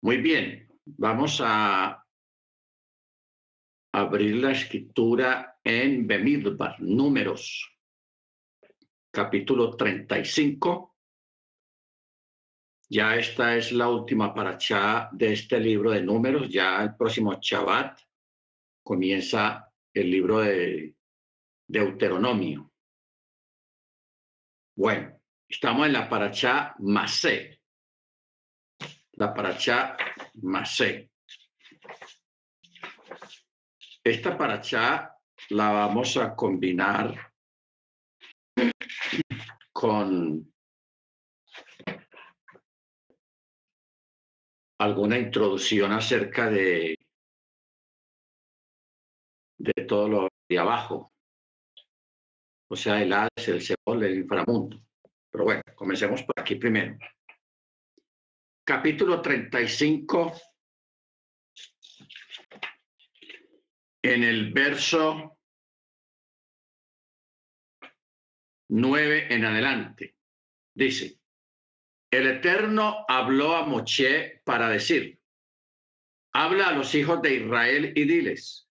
Muy bien, vamos a abrir la escritura en Bemidbar, números, capítulo 35. Ya esta es la última paracha de este libro de números. Ya el próximo Shabbat comienza el libro de Deuteronomio. Bueno, estamos en la paracha Masé la paracha Masé. Esta paracha la vamos a combinar con alguna introducción acerca de, de todo lo de abajo. O sea, el Hades, el Seol, el inframundo. Pero bueno, comencemos por aquí primero capítulo 35, en el verso 9 en adelante. Dice, el Eterno habló a Moche para decir, habla a los hijos de Israel y diles,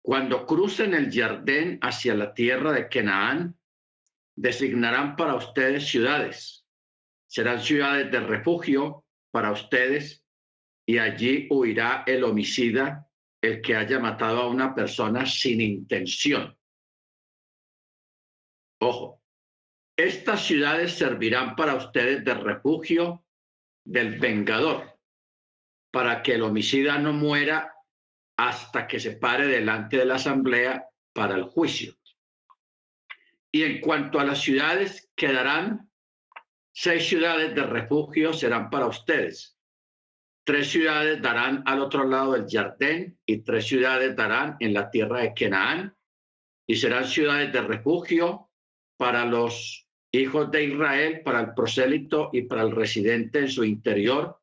cuando crucen el Jardín hacia la tierra de Canaán, designarán para ustedes ciudades serán ciudades de refugio para ustedes y allí huirá el homicida, el que haya matado a una persona sin intención. Ojo, estas ciudades servirán para ustedes de refugio del vengador, para que el homicida no muera hasta que se pare delante de la asamblea para el juicio. Y en cuanto a las ciudades, quedarán Seis ciudades de refugio serán para ustedes. Tres ciudades darán al otro lado del Jardín y tres ciudades darán en la tierra de Canaán y serán ciudades de refugio para los hijos de Israel, para el prosélito y para el residente en su interior.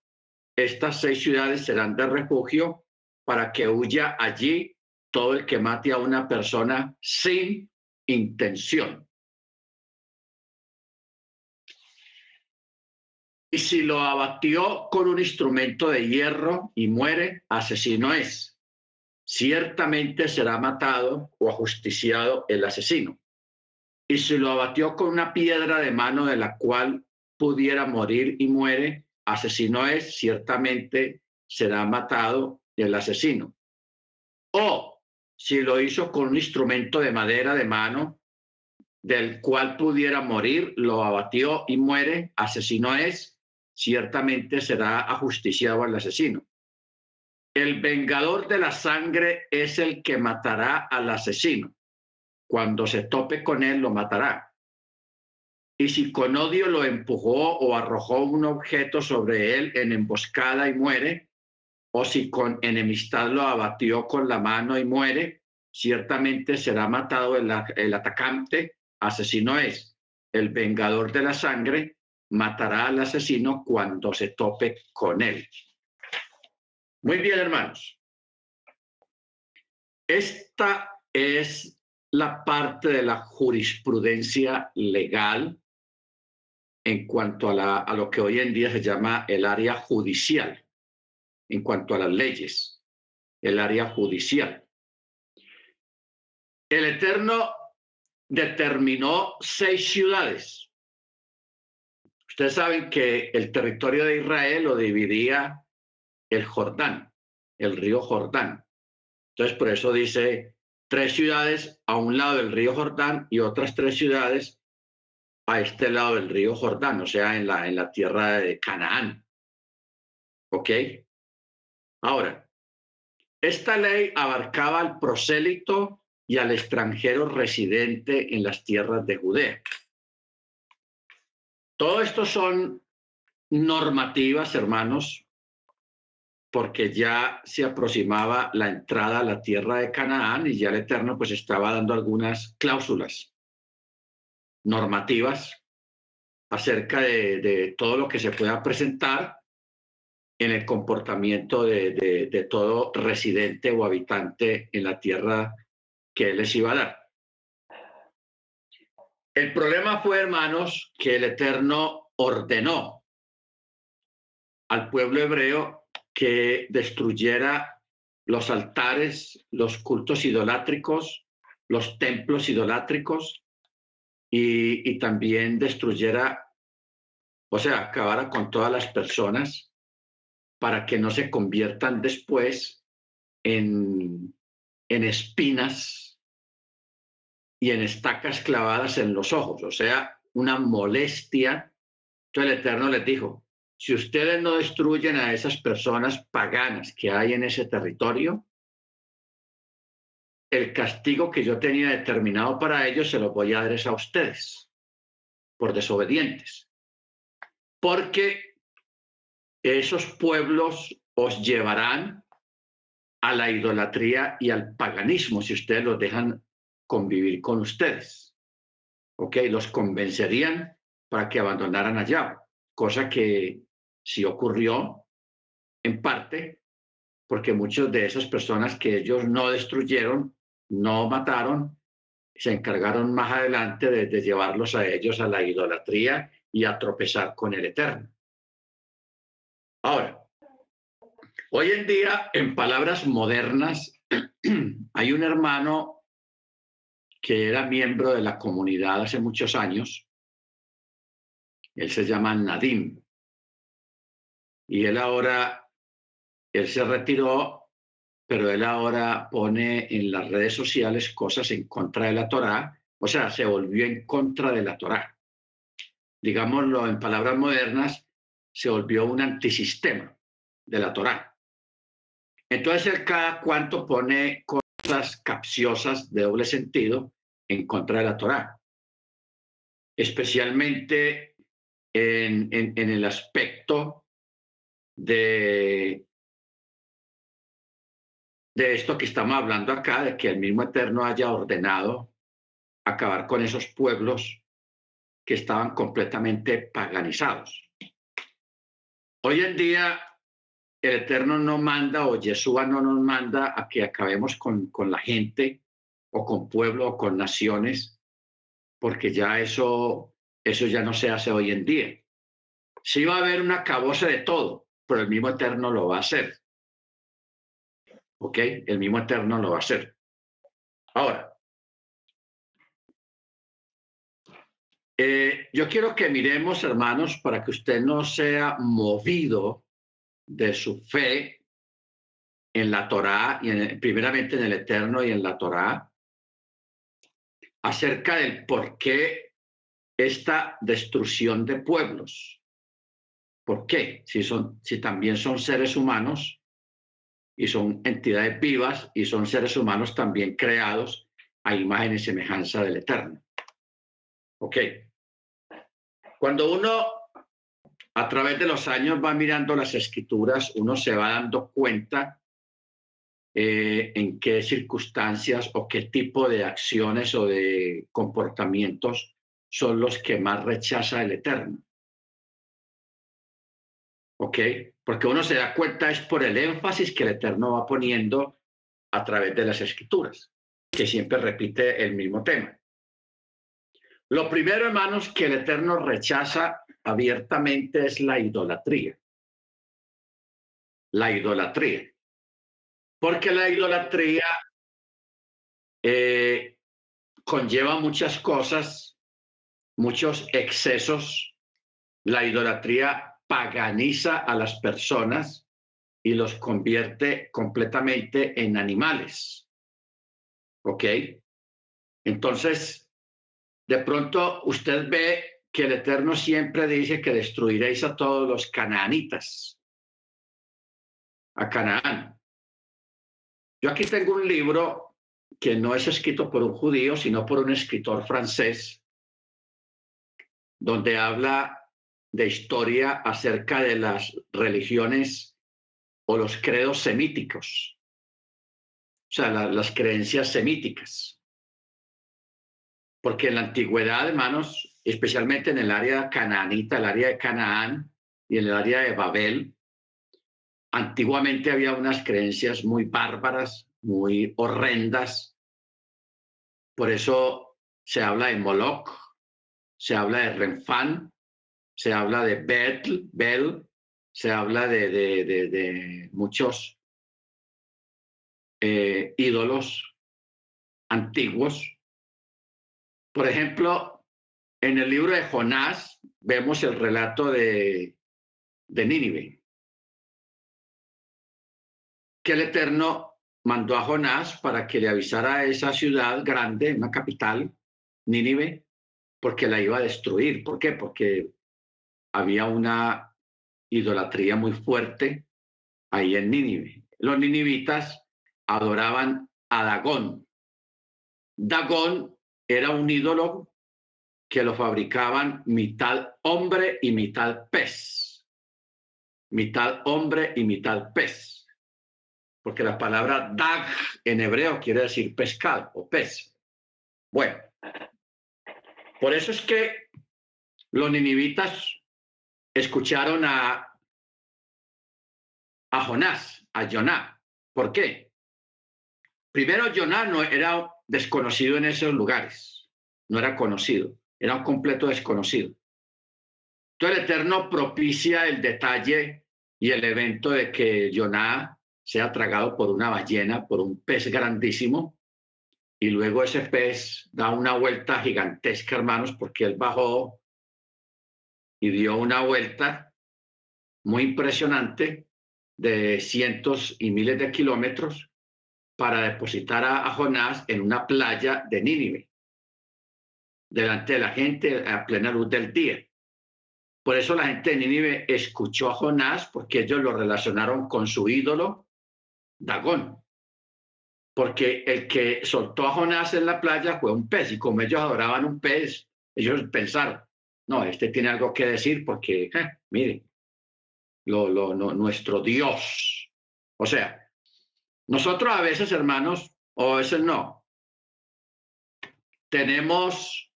Estas seis ciudades serán de refugio para que huya allí todo el que mate a una persona sin intención. Y si lo abatió con un instrumento de hierro y muere, asesino es. Ciertamente será matado o ajusticiado el asesino. Y si lo abatió con una piedra de mano de la cual pudiera morir y muere, asesino es, ciertamente será matado el asesino. O si lo hizo con un instrumento de madera de mano del cual pudiera morir, lo abatió y muere, asesino es, ciertamente será ajusticiado al asesino. El vengador de la sangre es el que matará al asesino. Cuando se tope con él, lo matará. Y si con odio lo empujó o arrojó un objeto sobre él en emboscada y muere, o si con enemistad lo abatió con la mano y muere, ciertamente será matado el, el atacante, asesino es. El vengador de la sangre matará al asesino cuando se tope con él. Muy bien, hermanos. Esta es la parte de la jurisprudencia legal en cuanto a, a, lo que hoy en día se llama el área judicial, en cuanto a las leyes, el área judicial. El Eterno determinó seis ciudades Ustedes saben que el territorio de Israel lo dividía el Jordán, el río Jordán. Entonces, por eso dice tres ciudades a un lado del río Jordán y otras tres ciudades a este lado del río Jordán, o sea, en la, en la tierra de Canaán. ¿Ok? Ahora, esta ley abarcaba al prosélito y al extranjero residente en las tierras de Judea. Todo esto son normativas, hermanos, porque ya se aproximaba la entrada a la tierra de Canaán y ya el Eterno pues estaba dando algunas cláusulas normativas acerca de, todo lo que se pueda presentar en el comportamiento de, de todo residente o habitante en la tierra que él les iba a dar. El problema fue, hermanos, que el Eterno ordenó al pueblo hebreo que destruyera los altares, los cultos idolátricos, los templos idolátricos y, también destruyera, o sea, acabara con todas las personas para que no se conviertan después en, en espinas y en estacas clavadas en los ojos, o sea, una molestia. Entonces el Eterno les dijo, si ustedes no destruyen a esas personas paganas que hay en ese territorio, el castigo que yo tenía determinado para ellos se lo voy a dar a ustedes por desobedientes. Porque esos pueblos os llevarán a la idolatría y al paganismo si ustedes los dejan convivir con ustedes. ¿Ok? Los convencerían para que abandonaran allá, cosa que sí ocurrió en parte porque muchas de esas personas que ellos no destruyeron, no mataron, se encargaron más adelante de, llevarlos a ellos a la idolatría y a tropezar con el Eterno. Ahora, hoy en día, en palabras modernas, hay un hermano que era miembro de la comunidad hace muchos años. Él se llama Nadim. Y él ahora, él se retiró, pero él ahora pone en las redes sociales cosas en contra de la Torá, o sea, se volvió en contra de la Torá. Digámoslo en palabras modernas, se volvió un antisistema de la Torá. Entonces él cada cuanto pone cosas capciosas de doble sentido en contra de la Torá, especialmente en, el aspecto de, esto que estamos hablando acá, de que el mismo Eterno haya ordenado acabar con esos pueblos que estaban completamente paganizados. Hoy en día el Eterno no manda o Yeshua no nos manda a que acabemos con la gente o con pueblo o con naciones, porque ya eso, eso ya no se hace hoy en día. Sí va a haber una cabose de todo, pero el mismo Eterno lo va a hacer. ¿Ok? El mismo Eterno lo va a hacer. Ahora, eh, yo quiero que miremos, hermanos, para que usted no sea movido de su fe en la Torá, y primeramente en el Eterno y en la Torá, acerca del por qué esta destrucción de pueblos. ¿Por qué? Si, son, si también son seres humanos y son entidades vivas y son seres humanos también creados a imagen y semejanza del Eterno. ¿Ok? Cuando uno a través de los años va mirando las escrituras, uno se va dando cuenta eh, en qué circunstancias o qué tipo de acciones o de comportamientos son los que más rechaza el Eterno. ¿ok? Porque uno se da cuenta es por el énfasis que el Eterno va poniendo a través de las escrituras, que siempre repite el mismo tema. Lo primero, hermanos, que el Eterno rechaza abiertamente es la idolatría. La idolatría. Porque la idolatría eh, conlleva muchas cosas, muchos excesos. La idolatría paganiza a las personas y los convierte completamente en animales. ¿Ok? Entonces, de pronto usted ve que el Eterno siempre dice que destruiréis a todos los canaanitas, a Canaán. Yo aquí tengo un libro que no es escrito por un judío, sino por un escritor francés, donde habla de historia acerca de las religiones o los credos semíticos, o sea, las creencias semíticas. Porque en la antigüedad, hermanos, especialmente en el área canaanita, el área de Canaán y en el área de Babel, antiguamente había unas creencias muy bárbaras, muy horrendas. Por eso se habla de Moloch, se habla de Renfán, se habla de Bel, Bel, se habla de, muchos eh, ídolos antiguos. Por ejemplo, en el libro de Jonás vemos el relato de, de Nínive, que el Eterno mandó a Jonás para que le avisara a esa ciudad grande, una capital, Nínive, porque la iba a destruir. ¿Por qué? Porque había una idolatría muy fuerte ahí en Nínive. Los ninivitas adoraban a Dagón. Dagón era un ídolo que lo fabricaban mitad hombre y mitad pez. Mitad hombre y mitad pez. Porque la palabra dag en hebreo quiere decir pescado o pez. Bueno, por eso es que los ninivitas escucharon a, a Jonás, a Joná. ¿Por qué? Primero, Joná no era desconocido en esos lugares, no era conocido, era un completo desconocido. Entonces el Eterno propicia el detalle y el evento de que Joná sea tragado por una ballena, por un pez grandísimo, y luego ese pez da una vuelta gigantesca, hermanos, porque él bajó y dio una vuelta muy impresionante de cientos y miles de kilómetros para depositar a, Jonás en una playa de Nínive, delante de la gente a plena luz del día. Por eso la gente de Nínive escuchó a Jonás, porque ellos lo relacionaron con su ídolo, Dagón. Porque el que soltó a Jonás en la playa fue un pez, y como ellos adoraban un pez, ellos pensaron, no, este tiene algo que decir porque, eh, mire, lo, nuestro Dios. O sea, nosotros a veces, hermanos, o a veces no, tenemos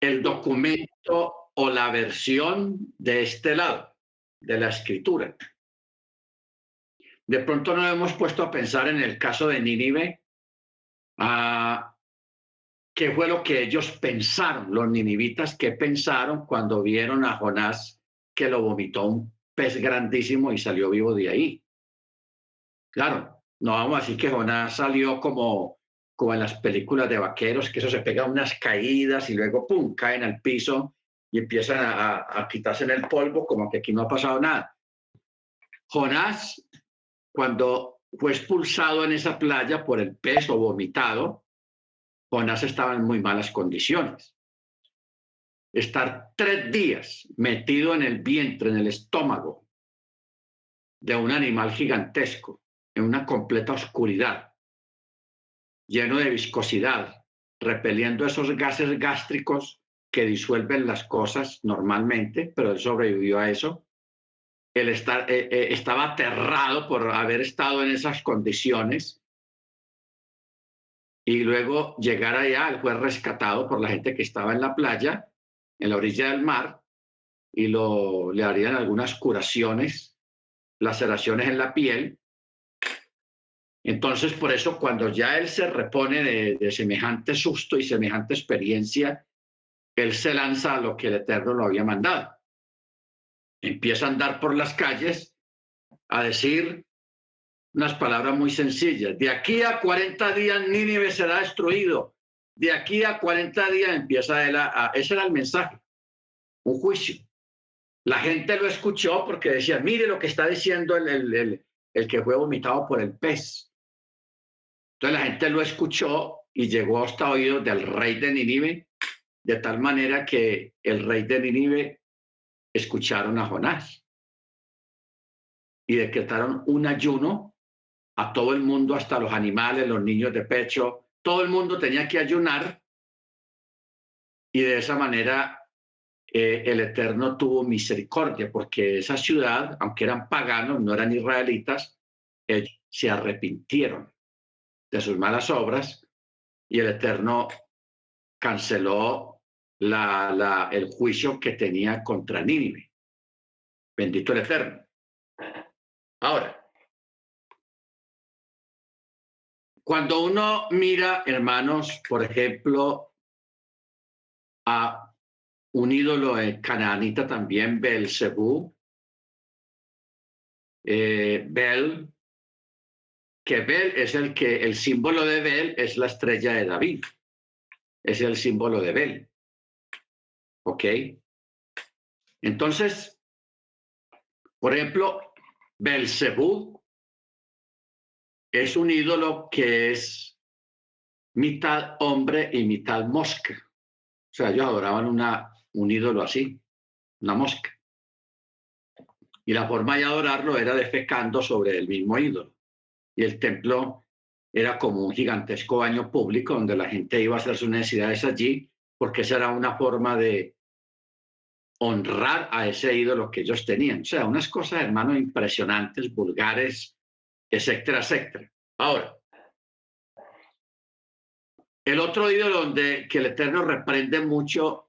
el documento o la versión de este lado, de la escritura. De pronto nos hemos puesto a pensar en el caso de Nínive, a qué fue lo que ellos pensaron, los ninivitas, qué pensaron cuando vieron a Jonás que lo vomitó un pez grandísimo y salió vivo de ahí. Claro, no vamos a decir que Jonás salió como, como en las películas de vaqueros, que eso se pega unas caídas y luego, ¡pum!, caen al piso y empiezan a, a quitarse en el polvo, como que aquí no ha pasado nada. Jonás, cuando fue expulsado en esa playa por el pez o vomitado, Jonás estaba en muy malas condiciones. Estar tres días metido en el vientre, en el estómago de un animal gigantesco, en una completa oscuridad, lleno de viscosidad, repeliendo esos gases gástricos que disuelven las cosas normalmente, pero él sobrevivió a eso. Él eh, eh, estaba aterrado por haber estado en esas condiciones y luego llegar allá, él fue rescatado por la gente que estaba en la playa, en la orilla del mar, y le harían algunas curaciones, laceraciones en la piel. Entonces, por eso, cuando ya él se repone de, de semejante susto y semejante experiencia, él se lanza a lo que el Eterno lo había mandado. Empieza a andar por las calles a decir, unas palabras muy sencillas. De aquí a 40 días Nínive será destruido. De aquí a 40 días empieza él a, Ese era el mensaje. Un juicio. La gente lo escuchó porque decía, mire lo que está diciendo el, el, el, que fue vomitado por el pez. Entonces la gente lo escuchó y llegó hasta oídos del rey de Nínive, de tal manera que el rey de Nínive escucharon a Jonás. Y decretaron un ayuno a todo el mundo, hasta los animales, los niños de pecho, todo el mundo tenía que ayunar. Y de esa manera eh, el Eterno tuvo misericordia, porque esa ciudad, aunque eran paganos, no eran israelitas, se arrepintieron de sus malas obras y el Eterno canceló la, el juicio que tenía contra Nínive. Bendito el Eterno. Ahora, Cuando uno mira, hermanos, por ejemplo, a un ídolo canaanita también, Belcebú, eh, Bel, que Bel es el que, el símbolo de Bel es la estrella de David. Es el símbolo de Bel. ¿Ok? Entonces, por ejemplo, Belzebú es un ídolo que es mitad hombre y mitad mosca. O sea, ellos adoraban una, un ídolo así, una mosca. Y la forma de adorarlo era defecando sobre el mismo ídolo. Y el templo era como un gigantesco baño público donde la gente iba a hacer sus necesidades allí, porque esa era una forma de honrar a ese ídolo que ellos tenían. O sea, unas cosas, hermanos, impresionantes, vulgares, etcétera, etcétera. Ahora, el otro ídolo donde que el Eterno reprende mucho,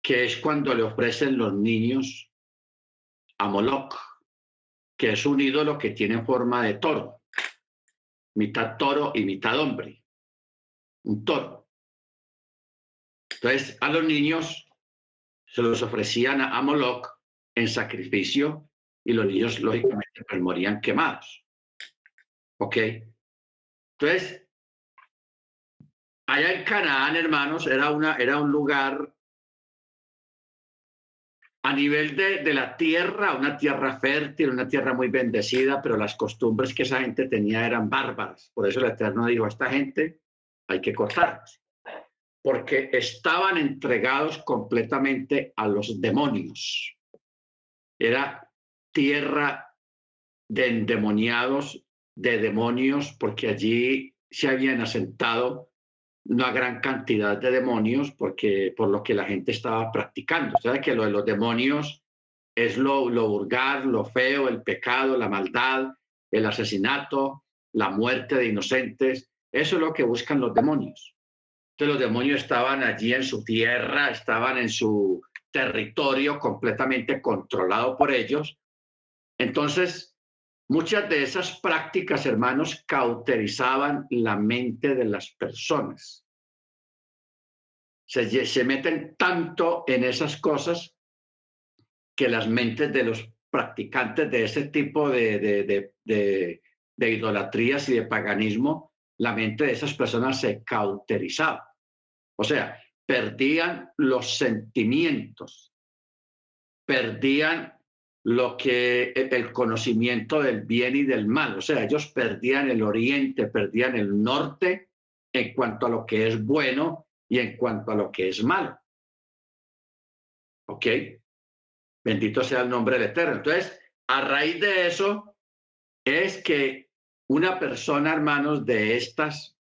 que es cuando le ofrecen los niños a Moloch, que es un ídolo que tiene forma de toro, mitad toro y mitad hombre, un toro. Entonces, a los niños se los ofrecían a Moloch en sacrificio y los niños, lógicamente, pues, morían quemados. ¿Ok? Entonces, allá en Canaán, hermanos, era, una, era un lugar a nivel de, de, la tierra, una tierra fértil, una tierra muy bendecida, pero las costumbres que esa gente tenía eran bárbaras. Por eso el Eterno dijo, a esta gente hay que cortarlos, porque estaban entregados completamente a los demonios. Era tierra de endemoniados, de demonios, porque allí se habían asentado una gran cantidad de demonios porque por lo que la gente estaba practicando. O sea, que lo de los demonios es lo, lo vulgar, lo feo, el pecado, la maldad, el asesinato, la muerte de inocentes. Eso es lo que buscan los demonios. Entonces los demonios estaban allí en su tierra, estaban en su territorio completamente controlado por ellos. Entonces, Muchas de esas prácticas, hermanos, cauterizaban la mente de las personas. Se, meten tanto en esas cosas que las mentes de los practicantes de ese tipo de, de, de idolatrías y de paganismo, la mente de esas personas se cauterizaba. O sea, perdían los sentimientos, perdían lo que e, el conocimiento del bien y del mal. O sea, ellos perdían el oriente, perdían el norte en cuanto a lo que es bueno y en cuanto a lo que es malo. ¿Ok? Bendito sea el nombre del Eterno. Entonces, a raíz de eso es que una persona, hermanos, de estas,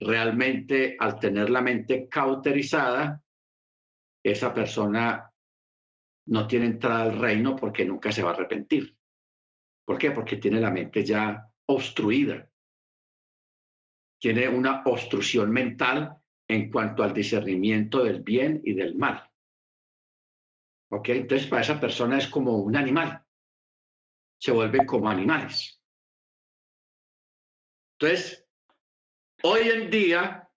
realmente al tener la mente cauterizada, esa persona no tiene entrada al reino porque nunca se va a arrepentir. ¿Por qué? Porque tiene la mente ya obstruida. Tiene una obstrucción mental en cuanto al discernimiento del bien y del mal. ¿Ok? Entonces, para esa persona es como un animal. Se vuelve como animales. Entonces, hoy en día,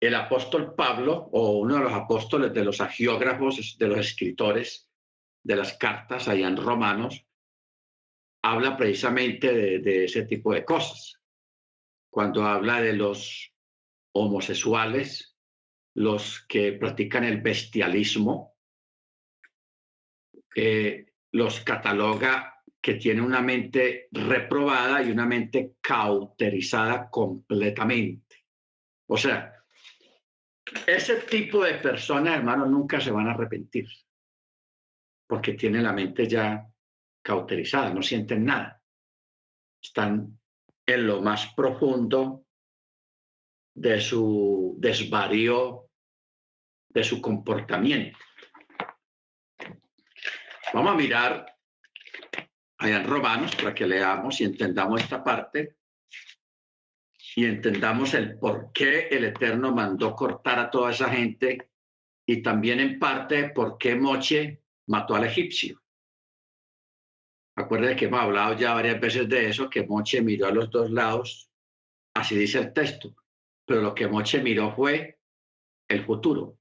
el apóstol Pablo, o uno de los apóstoles de los agiógrafos, de los escritores de las cartas allá en Romanos, habla precisamente de, ese tipo de cosas. Cuando habla de los homosexuales, los que practican el bestialismo, eh, los cataloga que tiene una mente reprobada y una mente cauterizada completamente. O sea, ese tipo de personas, hermanos, nunca se van a arrepentir, porque tienen la mente ya cauterizada, no sienten nada. Están en lo más profundo de su desvarío, de su comportamiento. Vamos a mirar allá en Romanos para que leamos y entendamos esta parte y entendamos el por qué el Eterno mandó cortar a toda esa gente y también en parte por qué Moche mató al egipcio. Acuérdense que hemos hablado ya varias veces de eso, que Moche miró a los dos lados, así dice el texto, pero lo que Moche miró fue el futuro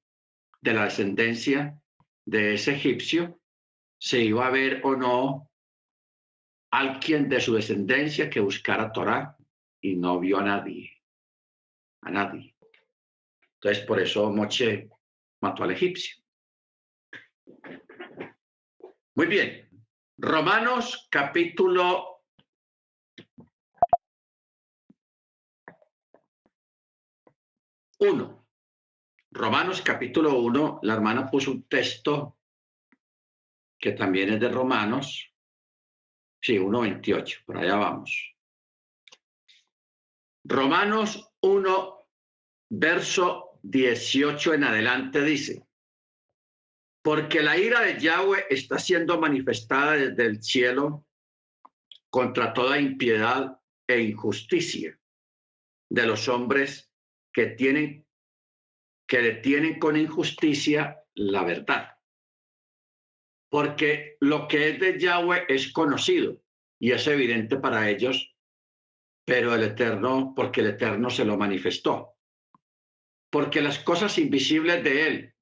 de la descendencia de ese egipcio si iba a haber o no alguien de su descendencia que buscara Torah y no vio a nadie, a nadie. Entonces, por eso Moche mató al egipcio. Muy bien. Romanos capítulo uno. Romanos capítulo uno, la hermana puso un texto que también es de Romanos. Sí, 1.28, por allá vamos. Romanos 1, verso 18 en adelante dice, porque la ira de Yahweh está siendo manifestada desde el cielo contra toda impiedad e injusticia de los hombres que tienen que detienen con injusticia la verdad. Porque lo que es de Yahweh es conocido y es evidente para ellos, pero el Eterno, porque el Eterno se lo manifestó. Porque las cosas invisibles de Él,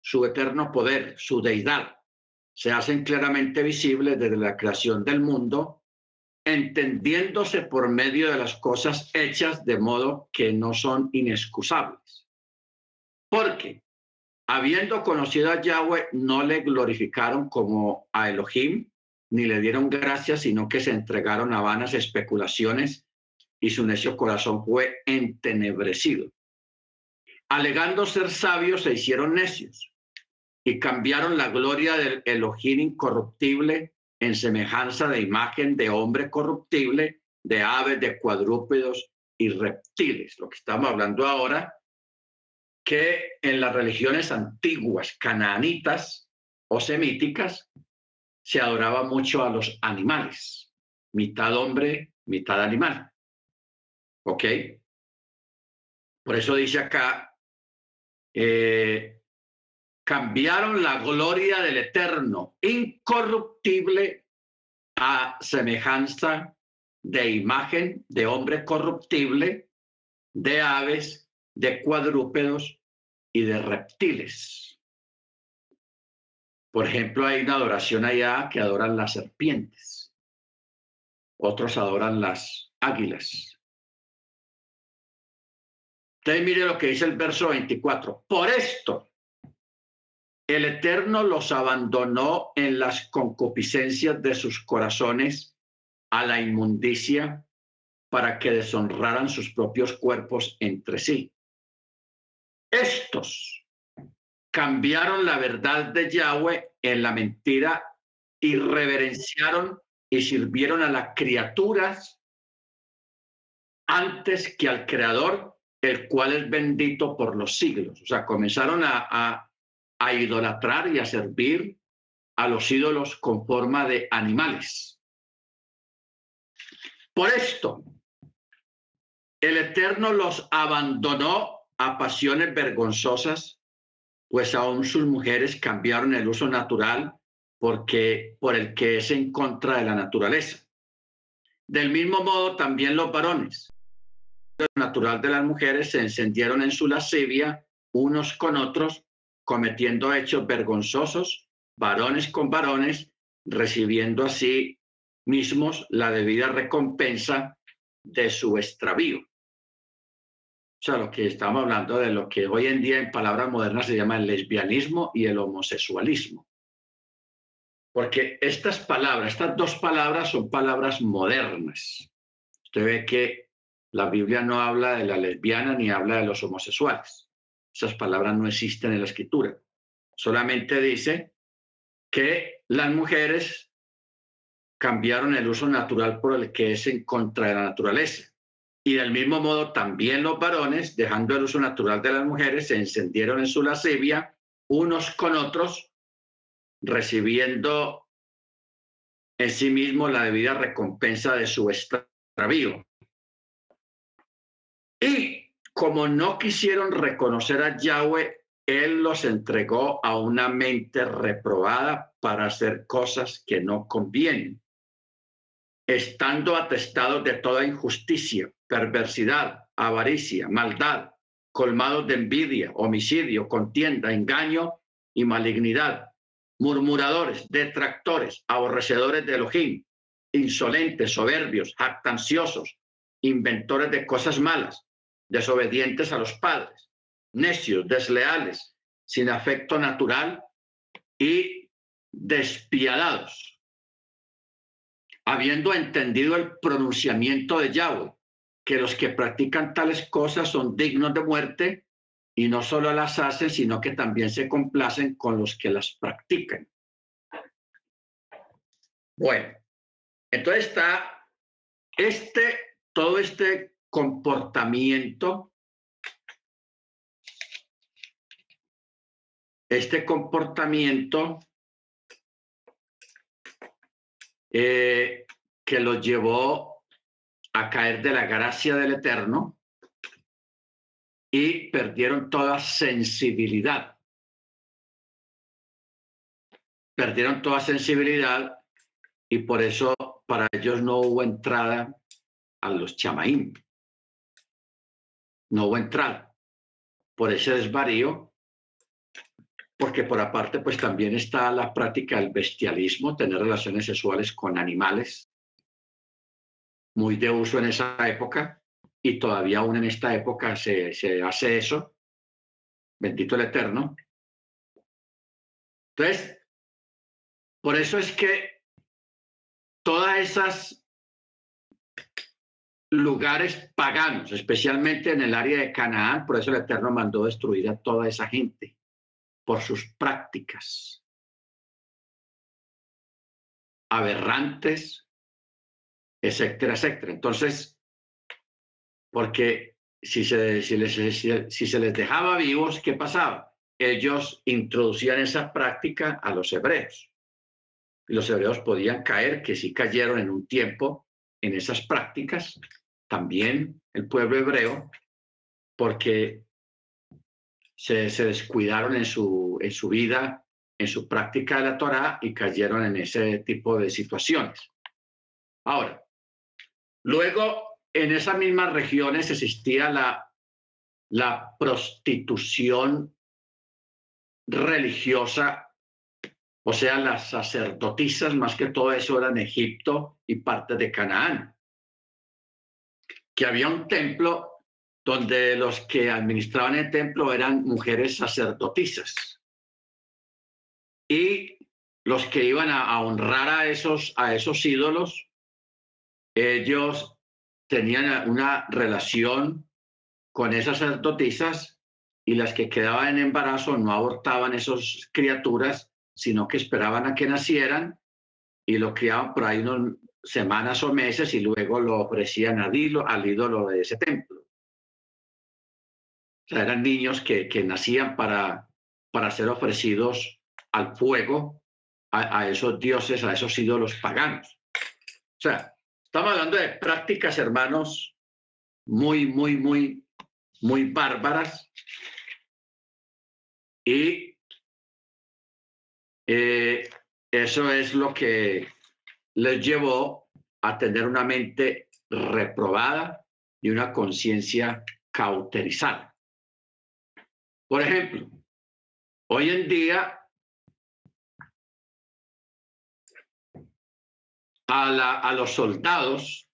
su eterno poder, su deidad, se hacen claramente visibles desde la creación del mundo, entendiéndose por medio de las cosas hechas de modo que no son inexcusables. Porque, habiendo conocido a Yahweh, no le glorificaron como a Elohim, ni le dieron gracias, sino que se entregaron a vanas especulaciones y su necio corazón fue entenebrecido. Alegando ser sabios, se hicieron necios y cambiaron la gloria del Elohim incorruptible en semejanza de imagen de hombre corruptible, de aves, de cuadrúpedos y reptiles. Lo que estamos hablando ahora, que en las religiones antiguas canaanitas o semíticas se adoraba mucho a los animales, mitad hombre, mitad animal. ¿Ok? Por eso dice acá, eh, cambiaron la gloria del eterno, incorruptible, a semejanza de imagen de hombre corruptible, de aves, de cuadrúpedos y de reptiles. Por ejemplo, hay una adoración allá que adoran las serpientes. Otros adoran las águilas. Entonces mire lo que dice el verso 24. Por esto, el Eterno los abandonó en las concupiscencias de sus corazones a la inmundicia para que deshonraran sus propios cuerpos entre sí. Estos cambiaron la verdad de Yahweh en la mentira y reverenciaron y sirvieron a las criaturas antes que al Creador, el cual es bendito por los siglos. O sea, comenzaron a, a a idolatrar y a servir a los ídolos con forma de animales. Por esto, el Eterno los abandonó a pasiones vergonzosas, pues aún sus mujeres cambiaron el uso natural porque por el que es en contra de la naturaleza. Del mismo modo, también los varones, natural de las mujeres, se encendieron en su lascivia unos con otros cometiendo hechos vergonzosos, varones con varones, recibiendo así mismos la debida recompensa de su extravío. O sea, lo que estamos hablando de lo que hoy en día en palabras modernas se llama el lesbianismo y el homosexualismo. Porque estas palabras, estas dos palabras son palabras modernas. Usted ve que la Biblia no habla de la lesbiana ni habla de los homosexuales. Esas palabras no existen en la escritura. Solamente dice que las mujeres cambiaron el uso natural por el que es en contra de la naturaleza. Y del mismo modo, también los varones, dejando el uso natural de las mujeres, se encendieron en su lascivia unos con otros, recibiendo en sí mismo la debida recompensa de su extravío. Y como no quisieron reconocer a Yahweh, Él los entregó a una mente reprobada para hacer cosas que no convienen, estando atestados de toda injusticia, perversidad, avaricia, maldad, colmados de envidia, homicidio, contienda, engaño y malignidad, murmuradores, detractores, aborrecedores de Elohim, insolentes, soberbios, jactanciosos, inventores de cosas malas, desobedientes a los padres, necios, desleales, sin afecto natural y despiadados, habiendo entendido el pronunciamiento de Yahweh, que los que practican tales cosas son dignos de muerte y no solo las hacen, sino que también se complacen con los que las practican. Bueno, entonces está este, todo este comportamiento, este comportamiento eh, que los llevó a caer de la gracia del Eterno y perdieron toda sensibilidad. Perdieron toda sensibilidad y por eso para ellos no hubo entrada a los chamaín. No hubo entrada por ese desvarío, porque por aparte pues también está la práctica del bestialismo, tener relaciones sexuales con animales, muy de uso en esa época, y todavía aún en esta época se, se hace eso. Bendito el Eterno. Entonces, por eso es que todas esas lugares paganos, especialmente en el área de Canaán, por eso el Eterno mandó destruir a toda esa gente por sus prácticas aberrantes, etcétera, etcétera. Entonces, porque si se, si, les, si se les dejaba vivos, ¿qué pasaba? Ellos introducían esa práctica a los hebreos y los hebreos podían caer, que sí cayeron en un tiempo en esas prácticas, también el pueblo hebreo, porque se, se descuidaron en su, en su vida, en su práctica de la Torah y cayeron en ese tipo de situaciones. Ahora, luego en esas mismas regiones existía la, prostitución religiosa o sea, las sacerdotisas, más que todo eso, eran Egipto y parte de Canaán. Que había un templo donde los que administraban el templo eran mujeres sacerdotisas. Y los que iban a, honrar a esos ídolos, ellos tenían una relación con esas sacerdotisas y las que quedaban en embarazo no abortaban esas criaturas sino que esperaban a que nacieran y lo criaban por ahí unas semanas o meses y luego lo ofrecían al ídolo, al ídolo de ese templo. O sea, eran niños que, que nacían para, para ser ofrecidos al fuego a, a esos dioses, a esos ídolos paganos. O sea, estamos hablando de prácticas, hermanos, muy, muy, muy, muy bárbaras. Y eh, eso es lo que les llevó a tener una mente reprobada y una conciencia cauterizada. Por ejemplo, hoy en día a, los soldados,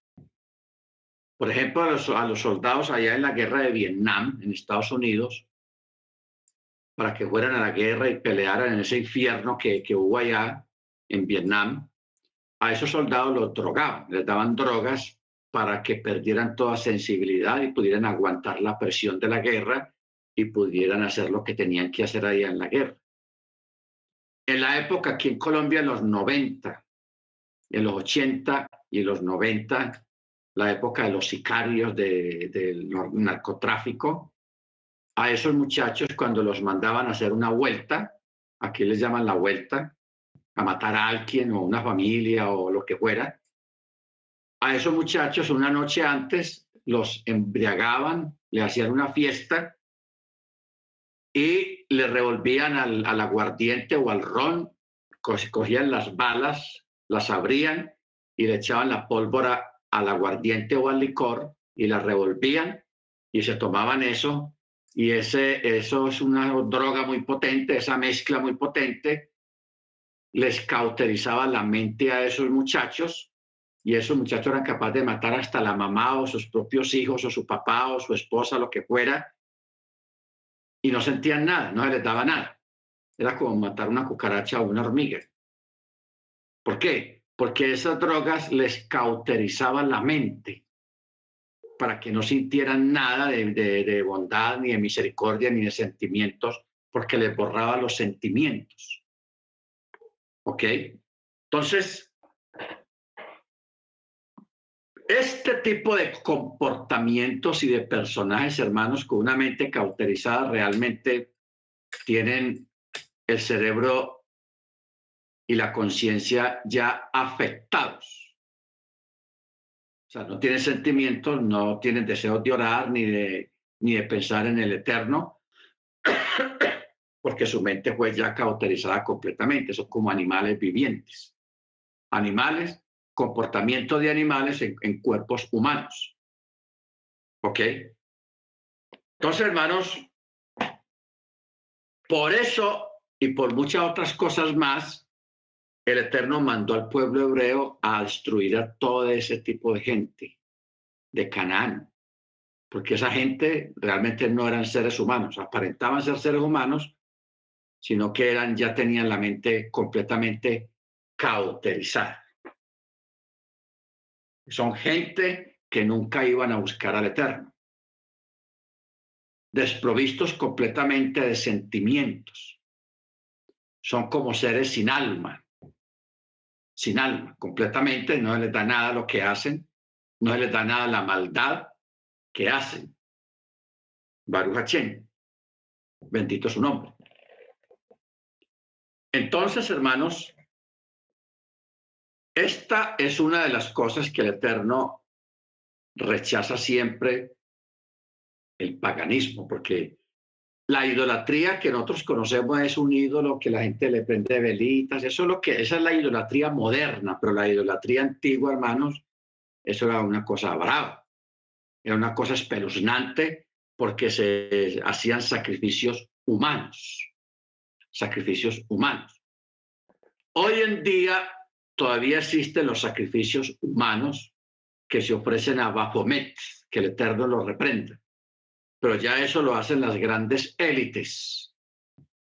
por ejemplo, a los, soldados allá en la guerra de Vietnam, en Estados Unidos, para que fueran a la guerra y pelearan en ese infierno que, que hubo allá en Vietnam, a esos soldados los drogaban, les daban drogas para que perdieran toda sensibilidad y pudieran aguantar la presión de la guerra y pudieran hacer lo que tenían que hacer allá en la guerra. En la época aquí en Colombia, en los 90, en los 80 y los 90, la época de los sicarios del narcotráfico, a esos muchachos cuando los mandaban a hacer una vuelta, aquí les llaman la vuelta, a matar a alguien o una familia o lo que fuera, a esos muchachos una noche antes los embriagaban, le hacían una fiesta y le revolvían al aguardiente o al ron, cogían las balas, las abrían y le echaban la pólvora al aguardiente o al licor y la revolvían y se tomaban eso y ese, eso es una droga muy potente, esa mezcla muy potente, les cauterizaba la mente a esos muchachos y esos muchachos eran capaces de matar hasta la mamá o sus propios hijos o su papá o su esposa, lo que fuera, y no sentían nada, no se les daba nada. Era como matar una cucaracha o una hormiga. ¿Por qué? Porque esas drogas les cauterizaban la mente para que no sintieran nada de, bondad, ni de misericordia, ni de sentimientos, porque les borraba los sentimientos. ¿Ok? Entonces, este tipo de comportamientos y de personajes, hermanos, con una mente cauterizada, realmente tienen el cerebro y la conciencia ya afectados. O sea, no tienen sentimientos, no tienen deseos de orar ni de, ni de pensar en el eterno, porque su mente fue ya cauterizada completamente. Son como animales vivientes. Animales, comportamiento de animales en, en cuerpos humanos. ¿Ok? Entonces, hermanos, por eso y por muchas otras cosas más, el Eterno mandó al pueblo hebreo a destruir a todo ese tipo de gente de Canaán, porque esa gente realmente no eran seres humanos, aparentaban ser seres humanos, sino que eran ya tenían la mente completamente cauterizada. Son gente que nunca iban a buscar al Eterno, desprovistos completamente de sentimientos. Son como seres sin alma, sin alma, completamente, no les da nada lo que hacen, no les da nada la maldad que hacen. Baruch Hachem, bendito su nombre. Entonces, hermanos, esta es una de las cosas que el Eterno rechaza siempre el paganismo, porque la idolatría que nosotros conocemos es un ídolo que la gente le prende velitas, eso es lo que, esa es la idolatría moderna, pero la idolatría antigua, hermanos, eso era una cosa brava, era una cosa espeluznante porque se hacían sacrificios humanos, sacrificios humanos. Hoy en día todavía existen los sacrificios humanos que se ofrecen a Baphomet, que el Eterno los reprenda pero ya eso lo hacen las grandes élites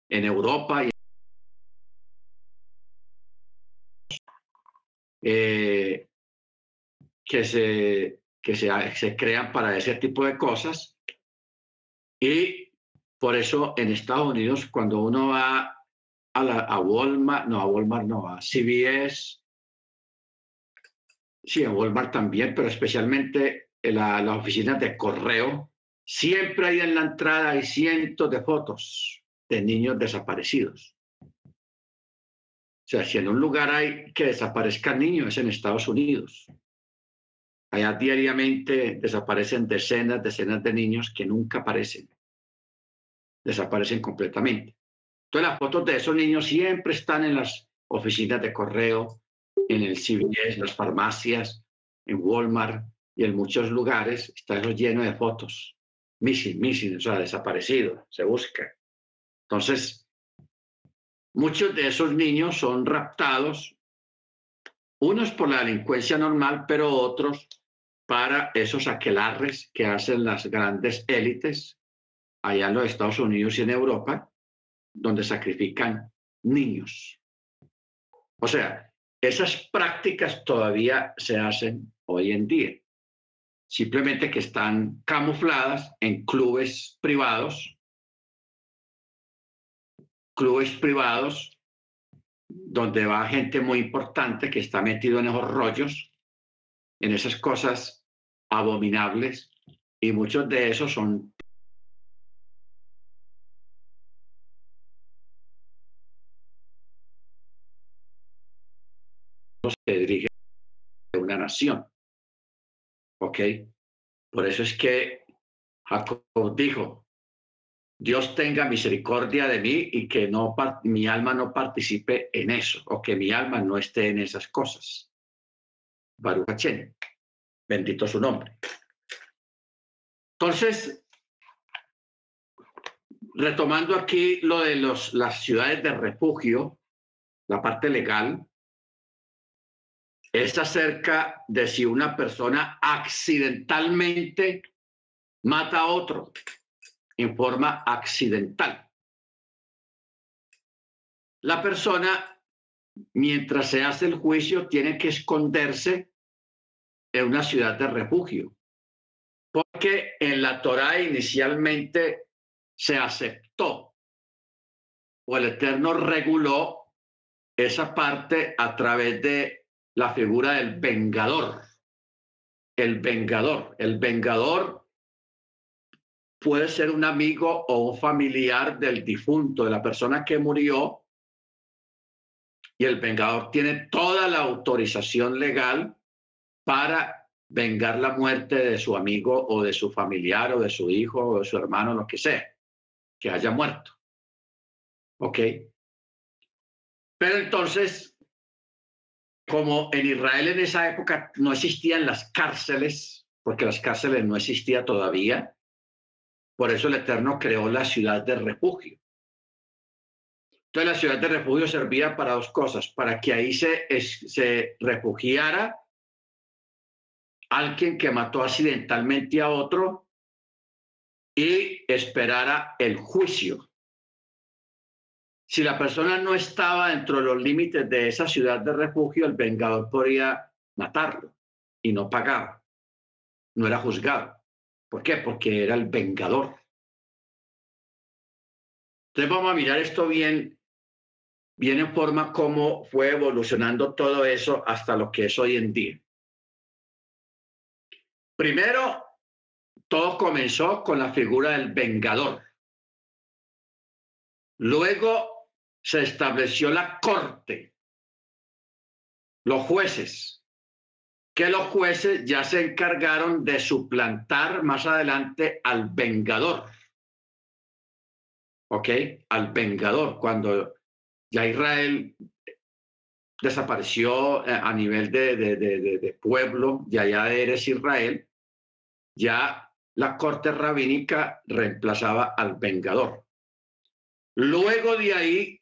en Europa y eh, que, se, que se, se crean para ese tipo de cosas. Y por eso en Estados Unidos, cuando uno va a, la, a Walmart, no, a Walmart no, a CBS, sí, a Walmart también, pero especialmente en la, la oficina de correo, Siempre ahí en la entrada hay cientos de fotos de niños desaparecidos. O sea, si en un lugar hay que desaparezcan niños es en Estados Unidos. Allá diariamente desaparecen decenas, decenas de niños que nunca aparecen. Desaparecen completamente. Entonces las fotos de esos niños siempre están en las oficinas de correo, en el en las farmacias, en Walmart y en muchos lugares. Está eso lleno de fotos missing, missing, o sea, desaparecido, se busca. Entonces, muchos de esos niños son raptados, unos por la delincuencia normal, pero otros para esos aquelarres que hacen las grandes élites allá en los Estados Unidos y en Europa, donde sacrifican niños. O sea, esas prácticas todavía se hacen hoy en día simplemente que están camufladas en clubes privados, clubes privados donde va gente muy importante que está metido en esos rollos, en esas cosas abominables, y muchos de esos son los que dirigen una nación. ¿Ok? Por eso es que Jacob dijo, Dios tenga misericordia de mí y que no mi alma no participe en eso o que mi alma no esté en esas cosas. Baruch Hachem, bendito su nombre. Entonces, retomando aquí lo de los, las ciudades de refugio, la parte legal, es acerca de si una persona accidentalmente mata a otro en forma accidental. La persona, mientras se hace el juicio, tiene que esconderse en una ciudad de refugio, porque en la Torá inicialmente se aceptó o el Eterno reguló esa parte a través de la figura del vengador. El vengador. El vengador puede ser un amigo o un familiar del difunto, de la persona que murió, y el vengador tiene toda la autorización legal para vengar la muerte de su amigo o de su familiar o de su hijo o de su hermano, lo que sea, que haya muerto. ¿Ok? Pero entonces, como en Israel en esa época no existían las cárceles, porque las cárceles no existían todavía, por eso el Eterno creó la ciudad de refugio. Entonces la ciudad de refugio servía para dos cosas, para que ahí se, se refugiara alguien que mató accidentalmente a otro y esperara el juicio. Si la persona no estaba dentro de los límites de esa ciudad de refugio, el vengador podría matarlo y no pagaba. No era juzgado. ¿Por qué? Porque era el vengador. Entonces vamos a mirar esto bien, bien en forma cómo fue evolucionando todo eso hasta lo que es hoy en día. Primero, todo comenzó con la figura del vengador. Luego se estableció la corte, los jueces, que los jueces ya se encargaron de suplantar más adelante al vengador. ¿Ok? Al vengador, cuando ya Israel desapareció eh, a nivel de, de, de, pueblo, ya ya eres Israel, ya la corte rabínica reemplazaba al vengador. Luego de ahí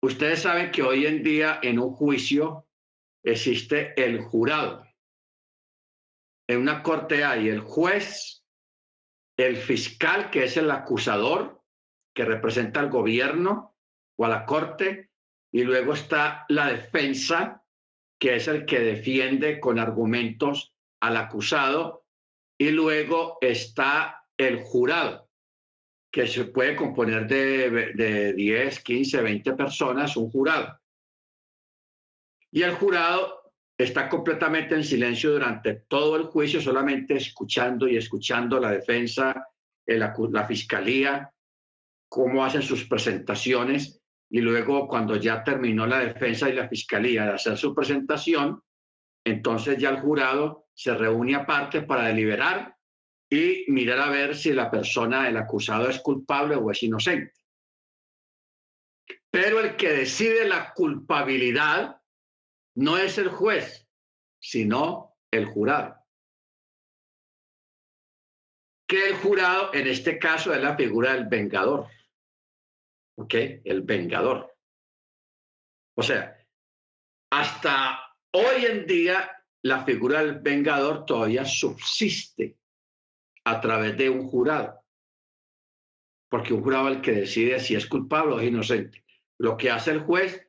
Ustedes saben que hoy en día en un juicio existe el jurado. En una corte hay el juez, el fiscal, que es el acusador, que representa al gobierno o a la corte, y luego está la defensa, que es el que defiende con argumentos al acusado, y luego está el jurado, que se puede componer de, de 10, 15, 20 personas, un jurado. Y el jurado está completamente en silencio durante todo el juicio, solamente escuchando y escuchando la defensa, la, la fiscalía, cómo hacen sus presentaciones y luego cuando ya terminó la defensa y la fiscalía de hacer su presentación, entonces ya el jurado se reúne aparte para deliberar y mirar a ver si la persona, el acusado, es culpable o es inocente. Pero el que decide la culpabilidad no es el juez, sino el jurado. Que el jurado, en este caso, es la figura del vengador. ¿Ok? El vengador. O sea, hasta hoy en día la figura del vengador todavía subsiste a través de un jurado, porque un jurado es el que decide si es culpable o es inocente. Lo que hace el juez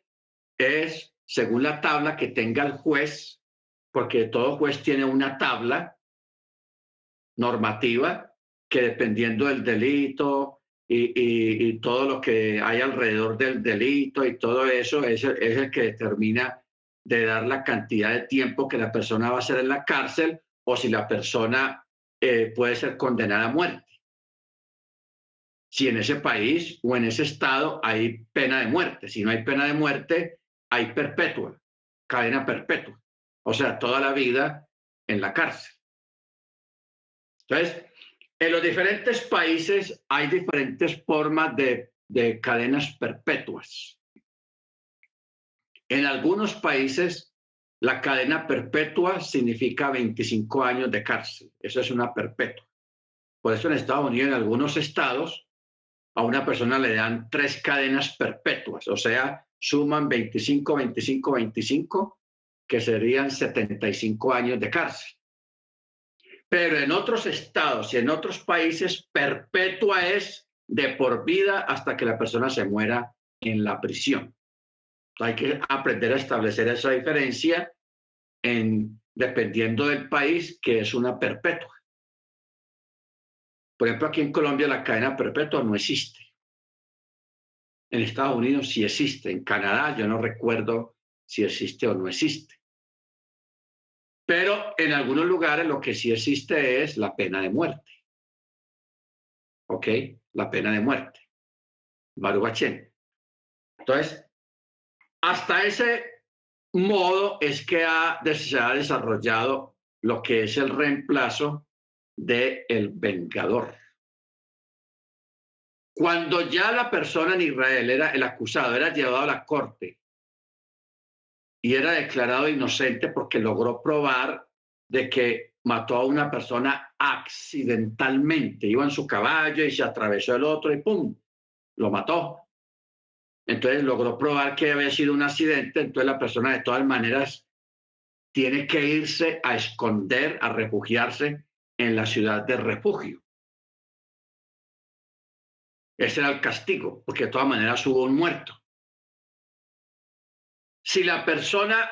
es, según la tabla que tenga el juez, porque todo juez tiene una tabla normativa que dependiendo del delito y, todo lo que hay alrededor del delito y todo eso es, es el que determina de dar la cantidad de tiempo que la persona va a ser en la cárcel o si la persona eh, puede ser condenada a muerte. Si en ese país o en ese estado hay pena de muerte. Si no hay pena de muerte, hay perpetua, cadena perpetua. O sea, toda la vida en la cárcel. Entonces, en los diferentes países hay diferentes formas de, de cadenas perpetuas. En algunos países la cadena perpetua significa 25 años de cárcel. Eso es una perpetua. Por eso en Estados Unidos, en algunos estados, a una persona le dan tres cadenas perpetuas, o sea, suman 25, 25, 25, que serían 75 años de cárcel. Pero en otros estados y en otros países, perpetua es de por vida hasta que la persona se muera en la prisión. Hay que aprender a establecer esa diferencia en, dependiendo del país, que es una perpetua. Por ejemplo, aquí en Colombia la cadena perpetua no existe. En Estados Unidos sí existe. En Canadá yo no recuerdo si existe o no existe. Pero en algunos lugares lo que sí existe es la pena de muerte. ¿Ok? La pena de muerte. Baruch Entonces, hasta ese modo es que ha, se ha desarrollado lo que es el reemplazo del el vengador. Cuando ya la persona en Israel era el acusado, era llevado a la corte y era declarado inocente porque logró probar de que mató a una persona accidentalmente. Iba en su caballo y se atravesó el otro y ¡pum! Lo mató. Entonces logró probar que había sido un accidente. Entonces la persona de todas maneras tiene que irse a esconder, a refugiarse en la ciudad de refugio. Ese era el castigo, porque de todas maneras hubo un muerto. Si la persona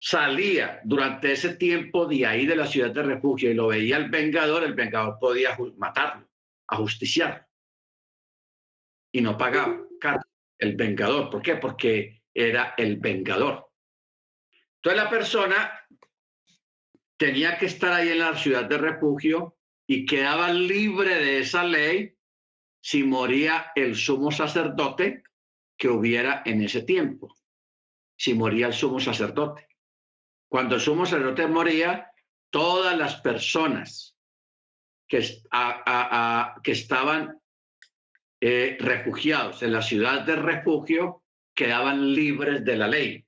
salía durante ese tiempo de ahí de la ciudad de refugio y lo veía el vengador, el vengador podía matarlo, ajusticiarlo. Y no pagaba el vengador. ¿Por qué? Porque era el vengador. Entonces la persona tenía que estar ahí en la ciudad de refugio y quedaba libre de esa ley si moría el sumo sacerdote que hubiera en ese tiempo, si moría el sumo sacerdote. Cuando el sumo sacerdote moría, todas las personas que, que estaban eh, refugiados en la ciudad de refugio quedaban libres de la ley.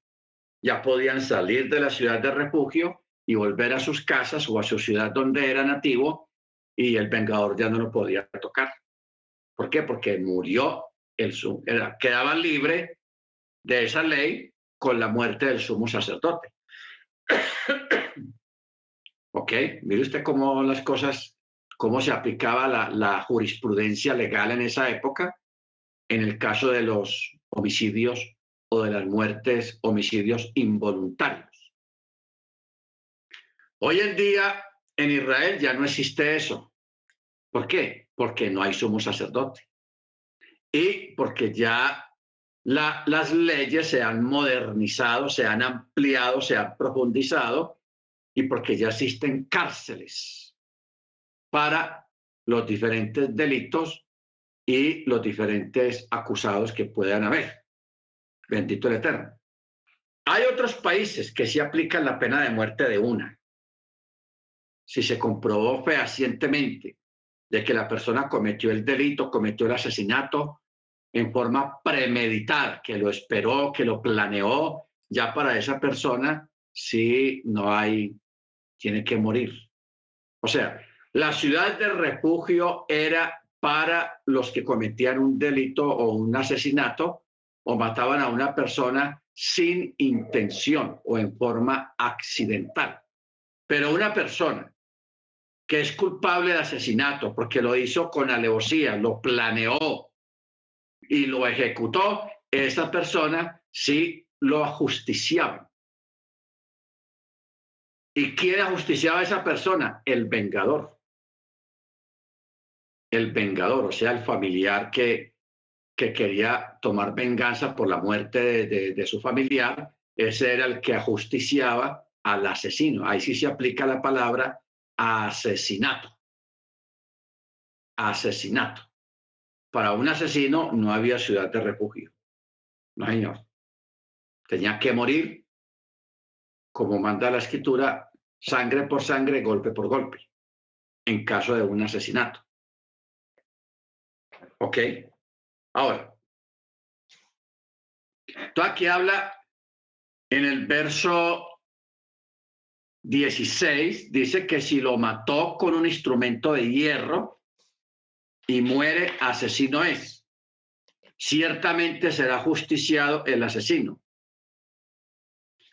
Ya podían salir de la ciudad de refugio y volver a sus casas o a su ciudad donde era nativo y el vengador ya no lo podía tocar. ¿Por qué? Porque murió el sumo, quedaba libre de esa ley con la muerte del sumo sacerdote. ok, mire usted cómo las cosas, cómo se aplicaba la, la jurisprudencia legal en esa época en el caso de los homicidios o de las muertes, homicidios involuntarios. Hoy en día en Israel ya no existe eso. ¿Por qué? porque no hay sumo sacerdote. Y porque ya las leyes se han modernizado, se han ampliado, se han profundizado y porque ya existen cárceles para los diferentes delitos y los diferentes acusados que puedan haber. Bendito el Eterno. Hay otros países que sí aplican la pena de muerte de una. Si se comprobó fehacientemente de que la persona cometió el delito, cometió el asesinato en forma premeditada, que lo esperó, que lo planeó, ya para esa persona sí no hay, tiene que morir. O sea, la ciudad de refugio era para los que cometían un delito o un asesinato o mataban a una persona sin intención o en forma accidental. Pero una persona que es culpable de asesinato porque lo hizo con alevosía, lo planeó y lo ejecutó, esa persona sí lo ajusticiaba. ¿Y quién ajusticiaba a esa persona? El vengador. El vengador, o sea, el familiar que, que quería tomar venganza por la muerte de, de su familiar, ese era el que ajusticiaba al asesino. Ahí sí se aplica la palabra asesinato. Asesinato. Para un asesino no había ciudad de refugio. No, señor. Tenía que morir, como manda la escritura, sangre por sangre, golpe por golpe, en caso de un asesinato. ¿Ok? Ahora, tú aquí habla en el verso 16 dice que si lo mató con un instrumento de hierro y muere, asesino es. ciertamente será justiciado el asesino.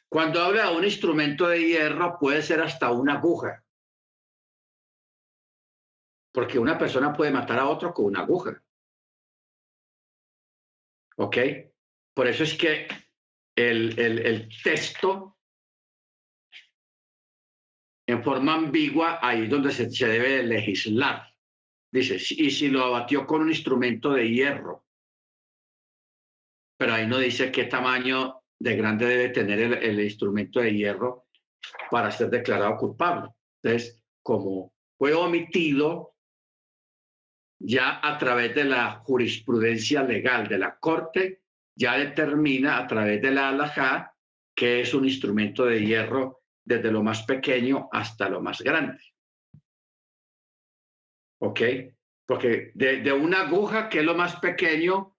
Cuando habla de un instrumento de hierro, puede ser hasta una aguja. Porque una persona puede matar a otro con una aguja. ¿Ok? Por eso es que el, el texto en forma ambigua, ahí es donde se, se debe legislar. Dice, y si lo abatió con un instrumento de hierro, pero ahí no dice qué tamaño de grande debe tener el, instrumento de hierro para ser declarado culpable. Entonces, como fue omitido ya a través de la jurisprudencia legal de la Corte, ya determina a través de la alajá que es un instrumento de hierro desde lo más pequeño hasta lo más grande. ¿Ok? Porque de, una aguja, que es lo más pequeño,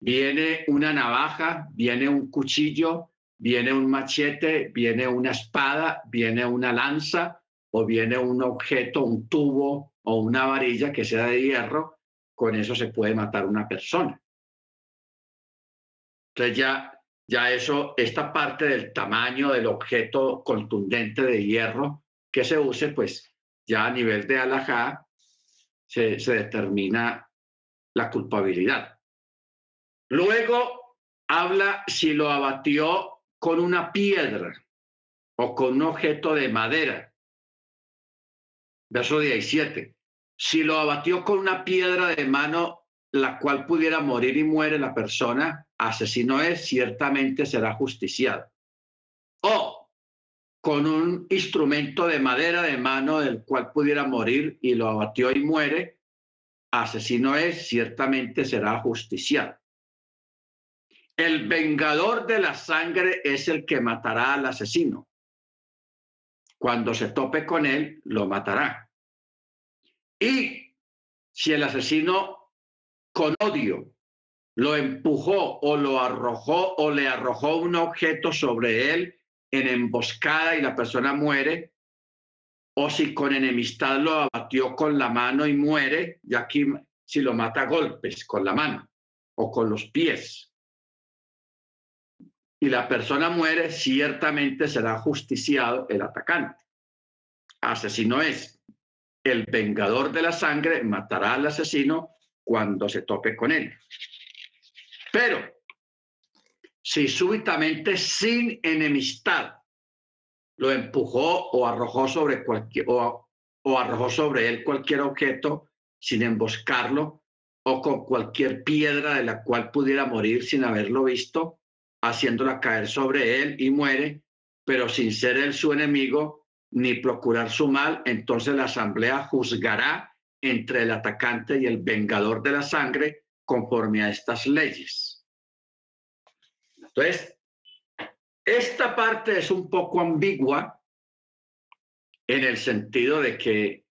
viene una navaja, viene un cuchillo, viene un machete, viene una espada, viene una lanza o viene un objeto, un tubo o una varilla que sea de hierro, con eso se puede matar una persona. Entonces ya ya eso, esta parte del tamaño del objeto contundente de hierro que se use, pues ya a nivel de alajá se, se determina la culpabilidad. Luego habla si lo abatió con una piedra o con un objeto de madera. Verso 17. Si lo abatió con una piedra de mano, la cual pudiera morir y muere la persona, asesino es, ciertamente será justiciado. O con un instrumento de madera de mano del cual pudiera morir y lo abatió y muere, asesino es, ciertamente será justiciado. El vengador de la sangre es el que matará al asesino. Cuando se tope con él, lo matará. Y si el asesino con odio lo empujó o lo arrojó o le arrojó un objeto sobre él en emboscada y la persona muere, o si con enemistad lo abatió con la mano y muere, y aquí si lo mata a golpes con la mano o con los pies, y la persona muere, ciertamente será justiciado el atacante. Asesino es. El vengador de la sangre matará al asesino cuando se tope con él. Pero si súbitamente sin enemistad lo empujó o arrojó sobre cualquier o, arrojó sobre él cualquier objeto sin emboscarlo o con cualquier piedra de la cual pudiera morir sin haberlo visto, haciéndola caer sobre él y muere, pero sin ser él su enemigo ni procurar su mal, entonces la asamblea juzgará entre el atacante y el vengador de la sangre conforme a estas leyes. Entonces, esta parte es un poco ambigua en el sentido de que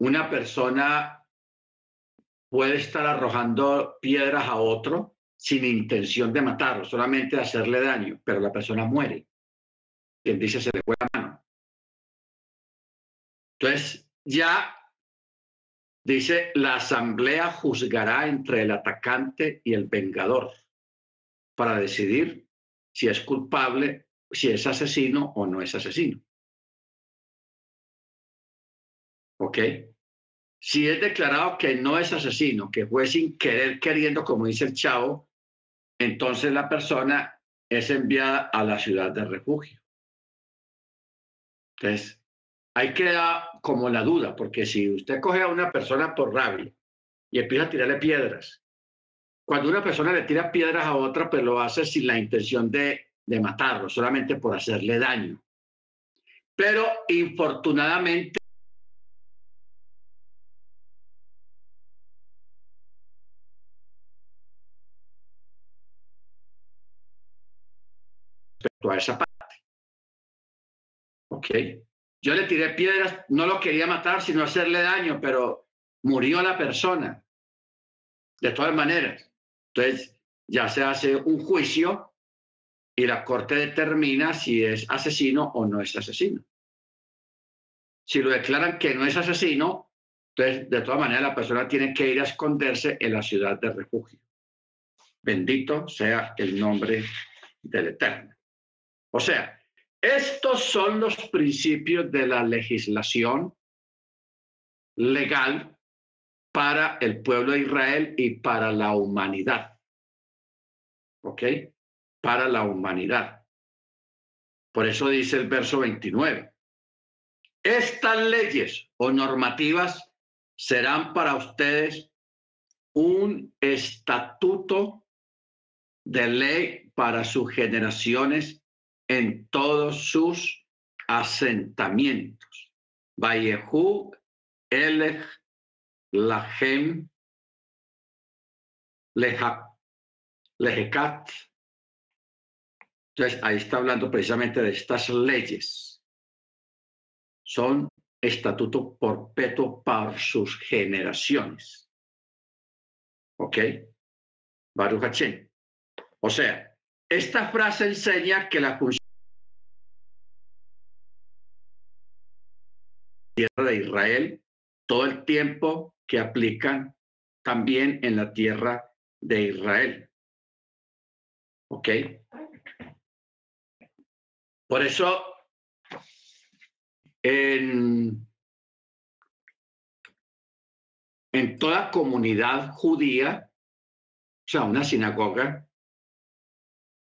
una persona puede estar arrojando piedras a otro sin intención de matarlo, solamente de hacerle daño, pero la persona muere. Quien dice se le fue la mano. Entonces, ya Dice, la asamblea juzgará entre el atacante y el vengador para decidir si es culpable, si es asesino o no es asesino. ¿Ok? Si es declarado que no es asesino, que fue sin querer queriendo, como dice el chavo, entonces la persona es enviada a la ciudad de refugio. Entonces, ahí queda como la duda, porque si usted coge a una persona por rabia y empieza a tirarle piedras, cuando una persona le tira piedras a otra, pues lo hace sin la intención de, de matarlo, solamente por hacerle daño. Pero infortunadamente esa parte. ¿Ok? Yo le tiré piedras, no lo quería matar, sino hacerle daño, pero murió la persona. De todas maneras. Entonces, ya se hace un juicio y la corte determina si es asesino o no es asesino. Si lo declaran que no es asesino, Entonces, de todas maneras, la persona tiene que ir a esconderse en la ciudad de refugio. Bendito sea el nombre del Eterno. O sea, estos son los principios de la legislación legal para el pueblo de Israel y para la humanidad. ¿Ok? Para la humanidad. Por eso dice el verso 29. Estas leyes o normativas serán para ustedes un estatuto de ley para sus generaciones en todos sus asentamientos. Vallejú, Elech, Lahem, Lejecat. Entonces, ahí está hablando precisamente de estas leyes. Son estatuto perpetuo para sus generaciones. ¿Ok? Baruch O sea, esta frase enseña que la función tierra de Israel todo el tiempo que aplican también en la tierra de Israel. ¿Ok? Por eso, en, en toda comunidad judía, o sea, una sinagoga,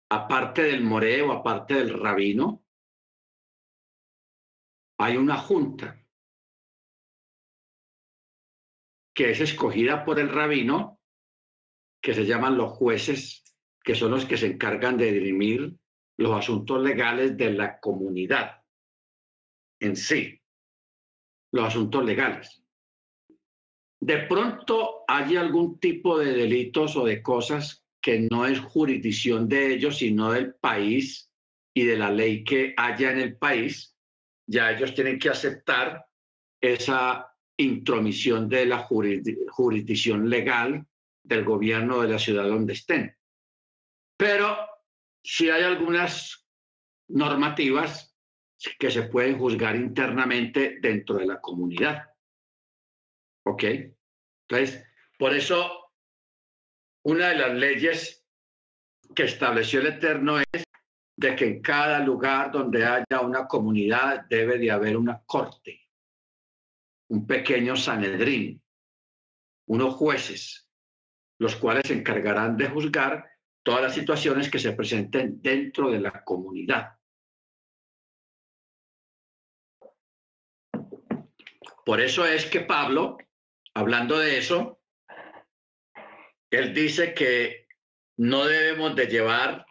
aparte del moreo, aparte del rabino, hay una junta que es escogida por el rabino, que se llaman los jueces, que son los que se encargan de dirimir los asuntos legales de la comunidad en sí, los asuntos legales. De pronto hay algún tipo de delitos o de cosas que no es jurisdicción de ellos, sino del país y de la ley que haya en el país, ya ellos tienen que aceptar esa intromisión de la jurisdicción legal del gobierno de la ciudad donde estén. Pero si hay algunas normativas que se pueden juzgar internamente dentro de la comunidad. ¿Ok? Entonces, por eso una de las leyes que estableció el Eterno es de que en cada lugar donde haya una comunidad debe de haber una corte, un pequeño Sanedrín, unos jueces, los cuales se encargarán de juzgar todas las situaciones que se presenten dentro de la comunidad. Por eso es que Pablo, hablando de eso, él dice que no debemos de llevar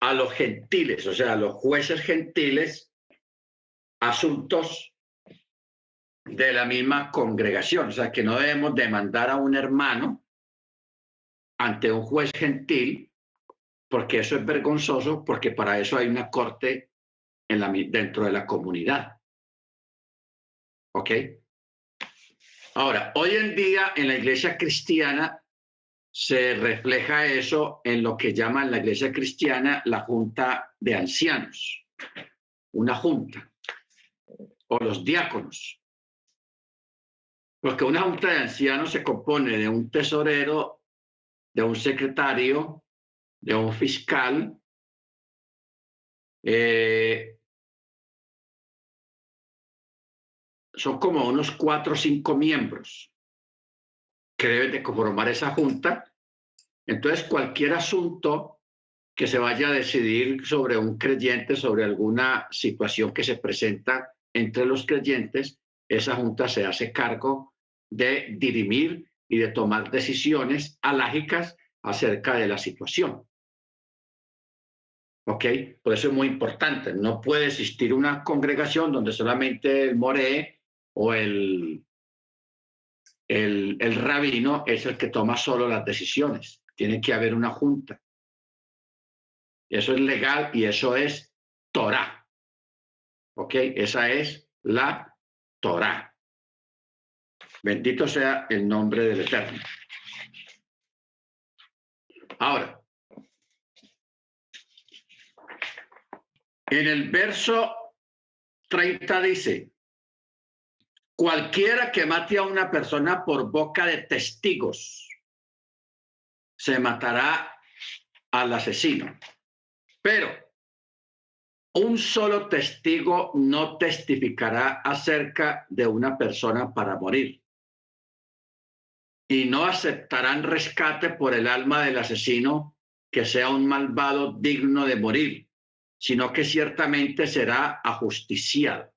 a los gentiles, o sea, a los jueces gentiles, asuntos de la misma congregación, o sea, que no debemos demandar a un hermano ante un juez gentil, porque eso es vergonzoso, porque para eso hay una corte en la, dentro de la comunidad. ¿Ok? Ahora, hoy en día en la iglesia cristiana se refleja eso en lo que llaman la iglesia cristiana la junta de ancianos, una junta, o los diáconos. Porque una junta de ancianos se compone de un tesorero, de un secretario, de un fiscal, eh, son como unos cuatro o cinco miembros que deben de conformar esa junta. Entonces, cualquier asunto que se vaya a decidir sobre un creyente, sobre alguna situación que se presenta entre los creyentes, esa junta se hace cargo de dirimir y de tomar decisiones alágicas acerca de la situación. ¿Ok? Por eso es muy importante. No puede existir una congregación donde solamente el moree o el, el, el rabino es el que toma solo las decisiones. Tiene que haber una junta. Eso es legal y eso es Torah. ¿Ok? Esa es la Torah. Bendito sea el nombre del Eterno. Ahora, en el verso 30 dice, Cualquiera que mate a una persona por boca de testigos se matará al asesino. Pero un solo testigo no testificará acerca de una persona para morir. Y no aceptarán rescate por el alma del asesino que sea un malvado digno de morir, sino que ciertamente será ajusticiado.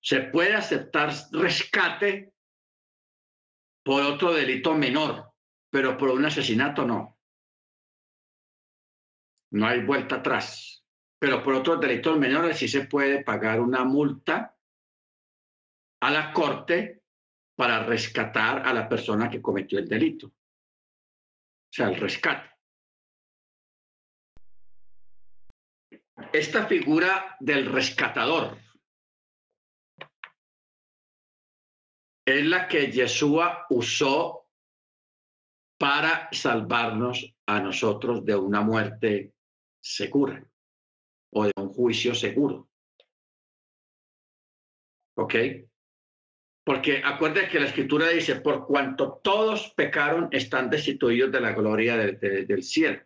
Se puede aceptar rescate por otro delito menor, pero por un asesinato no. No hay vuelta atrás. Pero por otros delitos menores sí se puede pagar una multa a la corte para rescatar a la persona que cometió el delito. O sea, el rescate. Esta figura del rescatador es la que Yeshua usó para salvarnos a nosotros de una muerte segura o de un juicio seguro. ¿Ok? Porque acuérdense que la escritura dice, por cuanto todos pecaron, están destituidos de la gloria del cielo.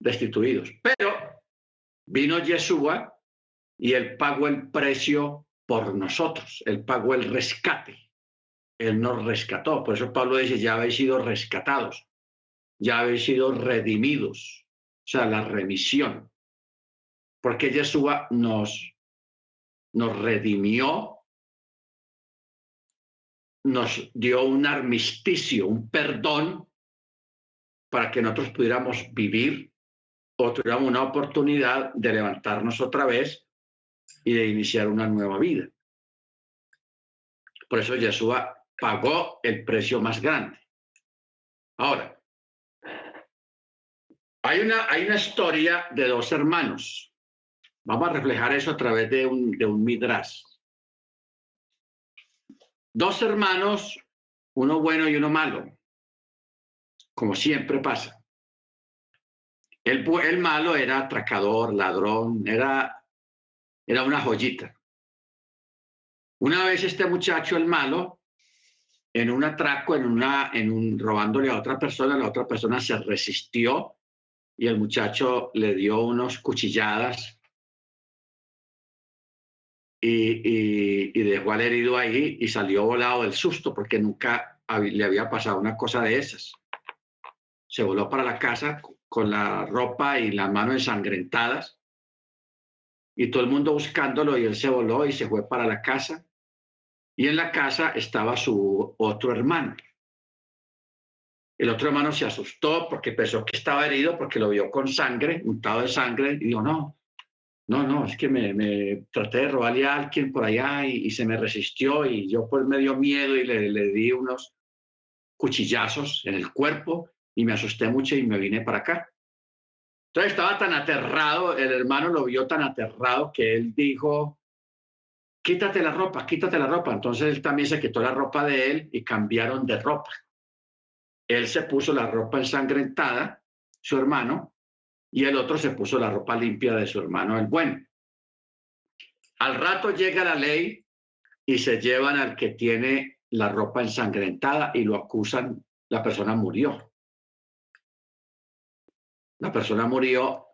Destituidos. Pero vino Yeshua y él pagó el precio por nosotros, él pagó el rescate, él nos rescató. Por eso Pablo dice, ya habéis sido rescatados, ya habéis sido redimidos, o sea, la remisión. Porque Yeshua nos, nos redimió, nos dio un armisticio, un perdón para que nosotros pudiéramos vivir o tuviéramos una oportunidad de levantarnos otra vez y de iniciar una nueva vida. Por eso Yeshua pagó el precio más grande. Ahora, hay una, hay una historia de dos hermanos. Vamos a reflejar eso a través de un, de un midrash. Dos hermanos, uno bueno y uno malo, como siempre pasa. El, el malo era atracador, ladrón, era, era una joyita. Una vez este muchacho, el malo, en un atraco, en una, en un robándole a otra persona, la otra persona se resistió y el muchacho le dio unos cuchilladas y, dejó al herido ahí y salió volado del susto porque nunca le había pasado una cosa de esas. Se voló para la casa con la ropa y las manos ensangrentadas y todo el mundo buscándolo y él se voló y se fue para la casa y en la casa estaba su otro hermano. El otro hermano se asustó porque pensó que estaba herido porque lo vio con sangre, untado de sangre, y dijo, no, no, no, es que me, traté de robarle a alguien por allá y, se me resistió y yo pues me dio miedo y le, le di unos cuchillazos en el cuerpo y me asusté mucho y me vine para acá. Entonces estaba tan aterrado, el hermano lo vio tan aterrado que él dijo, quítate la ropa, quítate la ropa. Entonces él también se quitó la ropa de él y cambiaron de ropa. Él se puso la ropa ensangrentada, su hermano, y el otro se puso la ropa limpia de su hermano, el bueno. Al rato llega la ley y se llevan al que tiene la ropa ensangrentada y lo acusan, la persona murió. La persona murió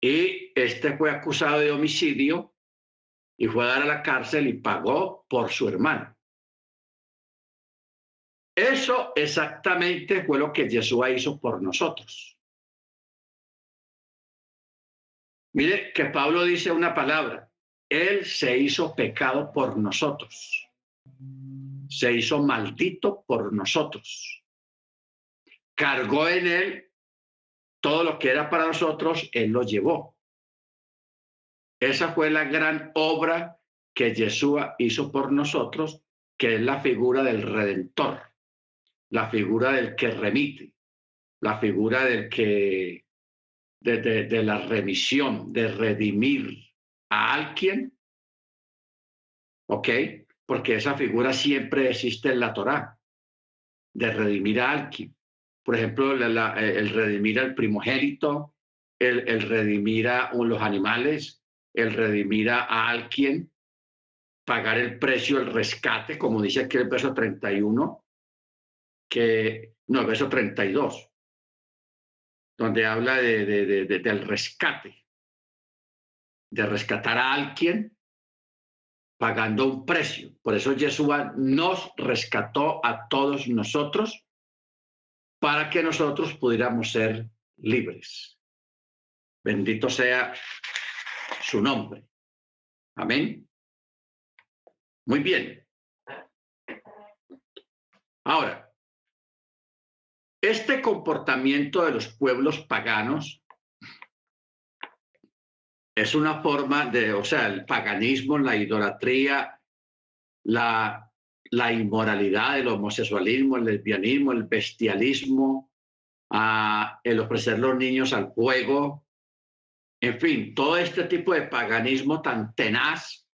y este fue acusado de homicidio y fue a dar a la cárcel y pagó por su hermano. Eso exactamente fue lo que Jesús hizo por nosotros. Mire que Pablo dice una palabra, Él se hizo pecado por nosotros, se hizo maldito por nosotros, cargó en Él todo lo que era para nosotros, Él lo llevó. Esa fue la gran obra que Jesús hizo por nosotros, que es la figura del Redentor la figura del que remite, la figura del que, de, la remisión, de redimir a alguien, ¿ok? Porque esa figura siempre existe en la Torá, de redimir a alguien. Por ejemplo, el redimir al primogénito, el, redimir a los animales, el redimir a alguien, pagar el precio, el rescate, como dice aquí el verso 31, que, no, el verso 32, donde habla de, de, del rescate, de rescatar a alguien pagando un precio. Por eso Yeshua nos rescató a todos nosotros para que nosotros pudiéramos ser libres. Bendito sea su nombre. Amén. Muy bien. Ahora, este comportamiento de los pueblos paganos es una forma de, o sea, el paganismo, la idolatría, la, la inmoralidad, el homosexualismo, el lesbianismo, el bestialismo, el ofrecer los niños al fuego, en fin, todo este tipo de paganismo tan tenaz,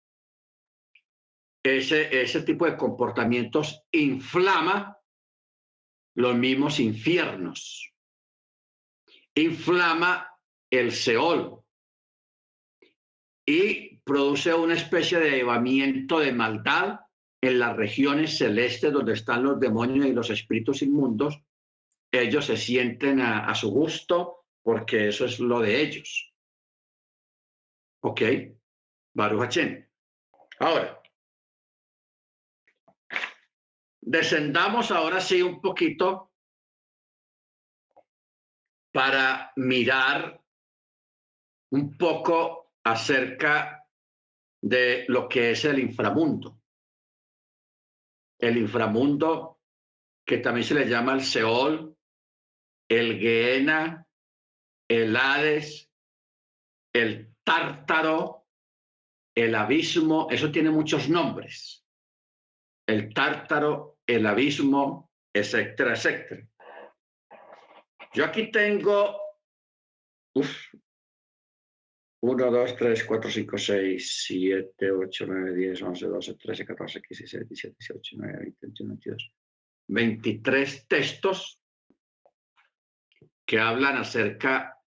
ese, ese tipo de comportamientos inflama los mismos infiernos, inflama el Seol. Y produce una especie de llevamiento de maldad en las regiones celestes donde están los demonios y los espíritus inmundos. Ellos se sienten a, su gusto porque eso es lo de ellos. ¿Ok? Baruch Ahora, descendamos ahora sí un poquito para mirar un poco acerca de lo que es el inframundo. El inframundo, que también se le llama el Seol, el Gehenna, el Hades, el tártaro, el abismo, eso tiene muchos nombres. El tártaro, el abismo, etcétera, etcétera. Yo aquí tengo 1, 2, 3, 4, 5, 6, 7, 8, 9, 10, 11, 12, 13, 14, 15, 16, 17, 18, 19, 20, 21, 22. 23 textos que hablan acerca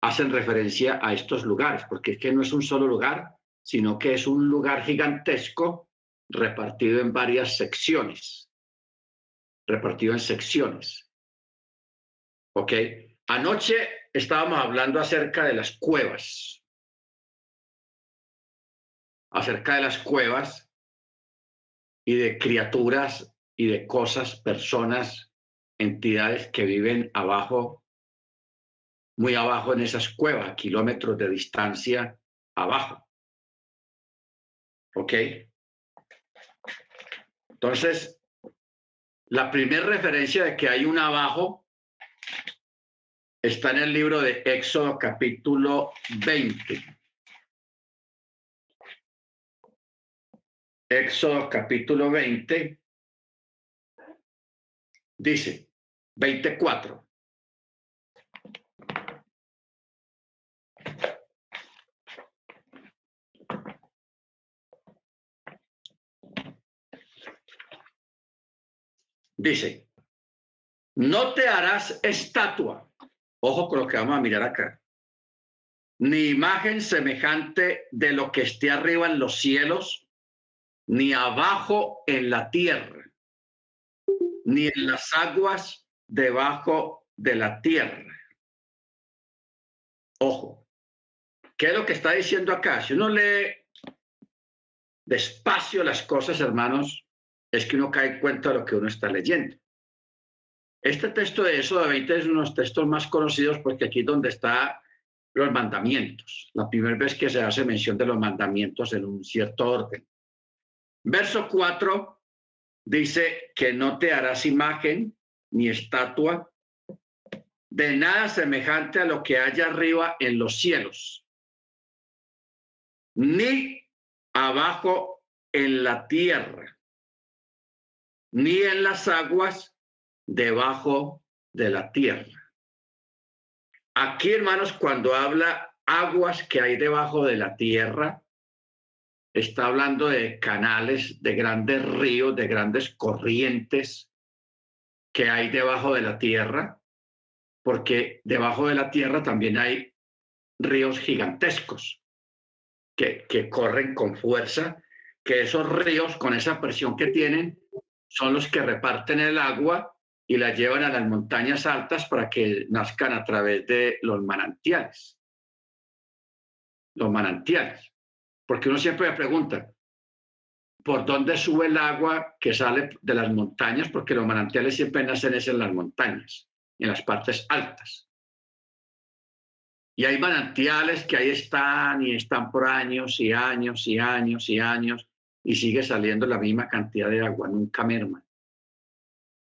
hacen referencia a estos lugares, porque es que no es un solo lugar, sino que es un lugar gigantesco repartido en varias secciones, repartido en secciones. ¿Ok? Anoche estábamos hablando acerca de las cuevas, acerca de las cuevas y de criaturas y de cosas, personas, entidades que viven abajo muy abajo en esas cuevas, kilómetros de distancia abajo. ¿Ok? Entonces, la primera referencia de que hay un abajo está en el libro de Éxodo capítulo 20. Éxodo capítulo 20 dice 24. Dice, no te harás estatua, ojo con lo que vamos a mirar acá, ni imagen semejante de lo que esté arriba en los cielos, ni abajo en la tierra, ni en las aguas debajo de la tierra. Ojo, ¿qué es lo que está diciendo acá? Si uno lee despacio las cosas, hermanos, es que uno cae en cuenta de lo que uno está leyendo. Este texto de de 20 es uno de los textos más conocidos porque aquí es donde están los mandamientos, la primera vez que se hace mención de los mandamientos en un cierto orden. Verso 4 dice que no te harás imagen ni estatua de nada semejante a lo que haya arriba en los cielos, ni abajo en la tierra, ni en las aguas debajo de la tierra. Aquí, hermanos, cuando habla aguas que hay debajo de la tierra, está hablando de canales, de grandes ríos, de grandes corrientes que hay debajo de la tierra, porque debajo de la tierra también hay ríos gigantescos. que, que corren con fuerza, que esos ríos con esa presión que tienen son los que reparten el agua y la llevan a las montañas altas para que nazcan a través de los manantiales. Los manantiales. Porque uno siempre me pregunta, ¿por dónde sube el agua que sale de las montañas? Porque los manantiales siempre nacen en las montañas, en las partes altas. Y hay manantiales que ahí están y están por años y años y años y años y sigue saliendo la misma cantidad de agua, nunca merma.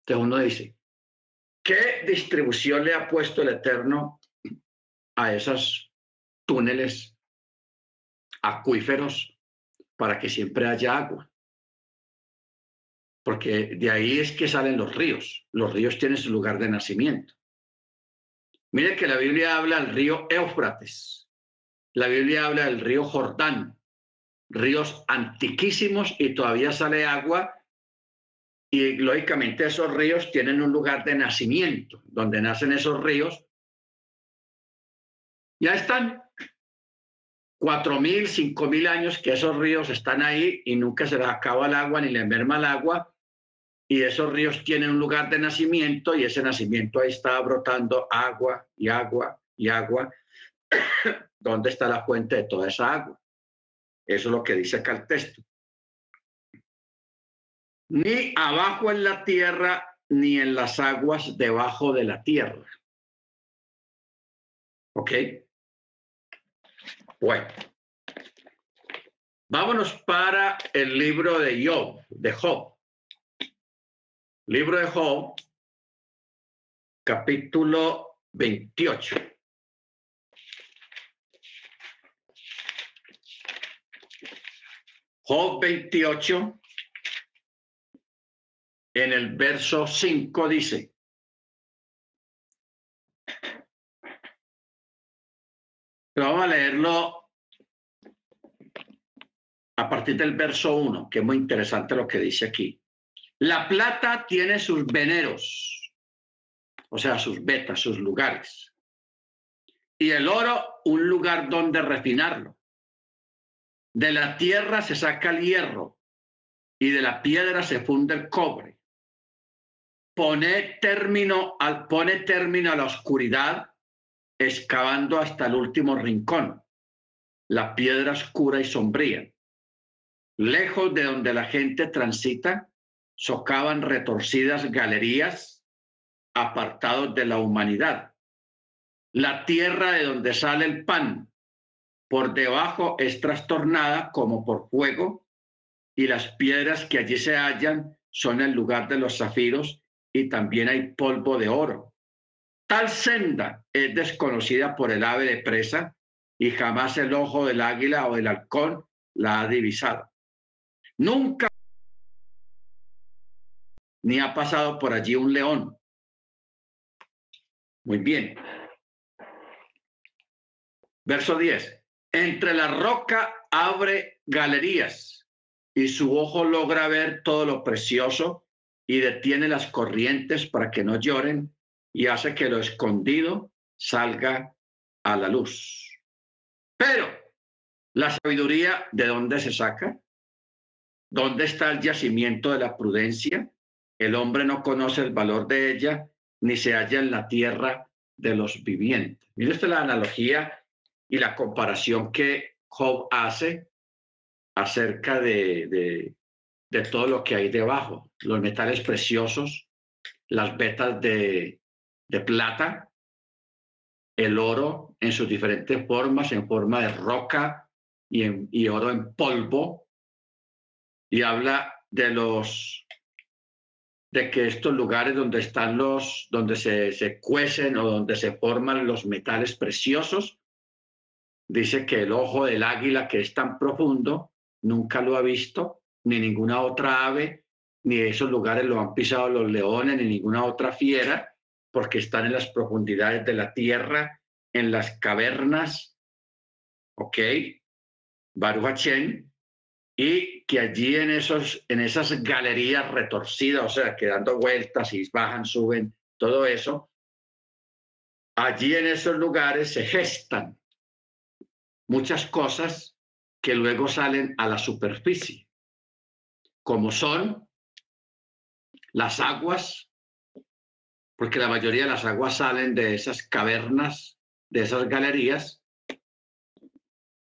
Entonces uno dice, ¿qué distribución le ha puesto el Eterno a esos túneles acuíferos para que siempre haya agua? Porque de ahí es que salen los ríos. Los ríos tienen su lugar de nacimiento. Mire que la Biblia habla del río Éufrates. La Biblia habla del río Jordán. Ríos antiquísimos y todavía sale agua. Y lógicamente esos ríos tienen un lugar de nacimiento, donde nacen esos ríos. Ya están. Cuatro mil, cinco mil años que esos ríos están ahí y nunca se les acaba el agua ni le merma el agua y esos ríos tienen un lugar de nacimiento y ese nacimiento ahí está brotando agua y agua y agua. ¿Dónde está la fuente de toda esa agua? Eso es lo que dice acá el texto. Ni abajo en la tierra, ni en las aguas debajo de la tierra. ¿Ok? Bueno. Vámonos para el libro de Job, de Job. Libro de Job, capítulo 28. Job 28, en el verso 5 dice, vamos a leerlo a partir del verso 1, que es muy interesante lo que dice aquí. La plata tiene sus veneros, o sea, sus vetas, sus lugares. Y el oro, un lugar donde refinarlo. De la tierra se saca el hierro y de la piedra se funde el cobre. Pone término, al, pone término a la oscuridad, excavando hasta el último rincón, la piedra oscura y sombría. Lejos de donde la gente transita, socavan retorcidas galerías apartados de la humanidad. La tierra de donde sale el pan por debajo es trastornada como por fuego y las piedras que allí se hallan son el lugar de los zafiros y también hay polvo de oro. Tal senda es desconocida por el ave de presa y jamás el ojo del águila o del halcón la ha divisado. Nunca ni ha pasado por allí un león. Muy bien. Verso 10. Entre la roca abre galerías y su ojo logra ver todo lo precioso y detiene las corrientes para que no lloren y hace que lo escondido salga a la luz. Pero la sabiduría, ¿de dónde se saca? ¿Dónde está el yacimiento de la prudencia? El hombre no conoce el valor de ella, ni se halla en la tierra de los vivientes. Mire usted la analogía y la comparación que Job hace acerca de, de, todo lo que hay debajo, los metales preciosos, las vetas de, de plata, el oro en sus diferentes formas, en forma de roca y, oro en polvo, y habla de los de que estos lugares donde están los, donde se, se cuecen o donde se forman los metales preciosos, dice que el ojo del águila que es tan profundo nunca lo ha visto, ni ninguna otra ave, ni esos lugares lo han pisado los leones, ni ninguna otra fiera, porque están en las profundidades de la tierra, en las cavernas, ¿ok? Baruch y que allí en, esos, en esas galerías retorcidas, o sea, que dando vueltas y bajan, suben, todo eso, allí en esos lugares se gestan muchas cosas que luego salen a la superficie, como son las aguas, porque la mayoría de las aguas salen de esas cavernas, de esas galerías,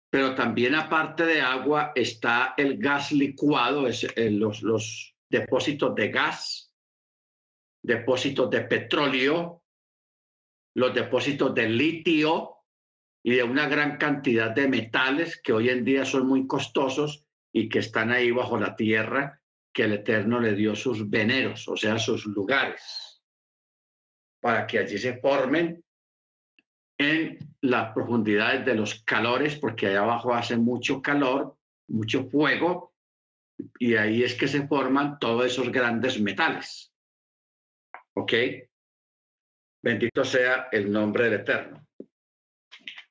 pero también aparte de agua está el gas licuado, es, eh, los, los depósitos de gas, depósitos de petróleo, los depósitos de litio y de una gran cantidad de metales que hoy en día son muy costosos y que están ahí bajo la tierra que el Eterno le dio sus veneros, o sea, sus lugares, para que allí se formen en las profundidades de los calores, porque allá abajo hace mucho calor, mucho fuego, y ahí es que se forman todos esos grandes metales. ¿Ok? Bendito sea el nombre del Eterno.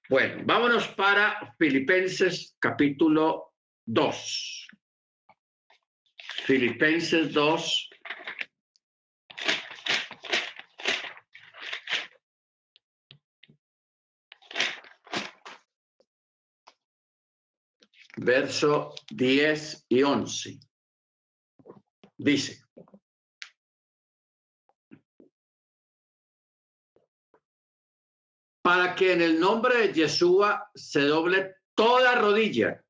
Bueno, vámonos para Filipenses capítulo 2. Filipenses 2. Verso 10 y 11. Dice, para que en el nombre de Yeshua se doble toda rodilla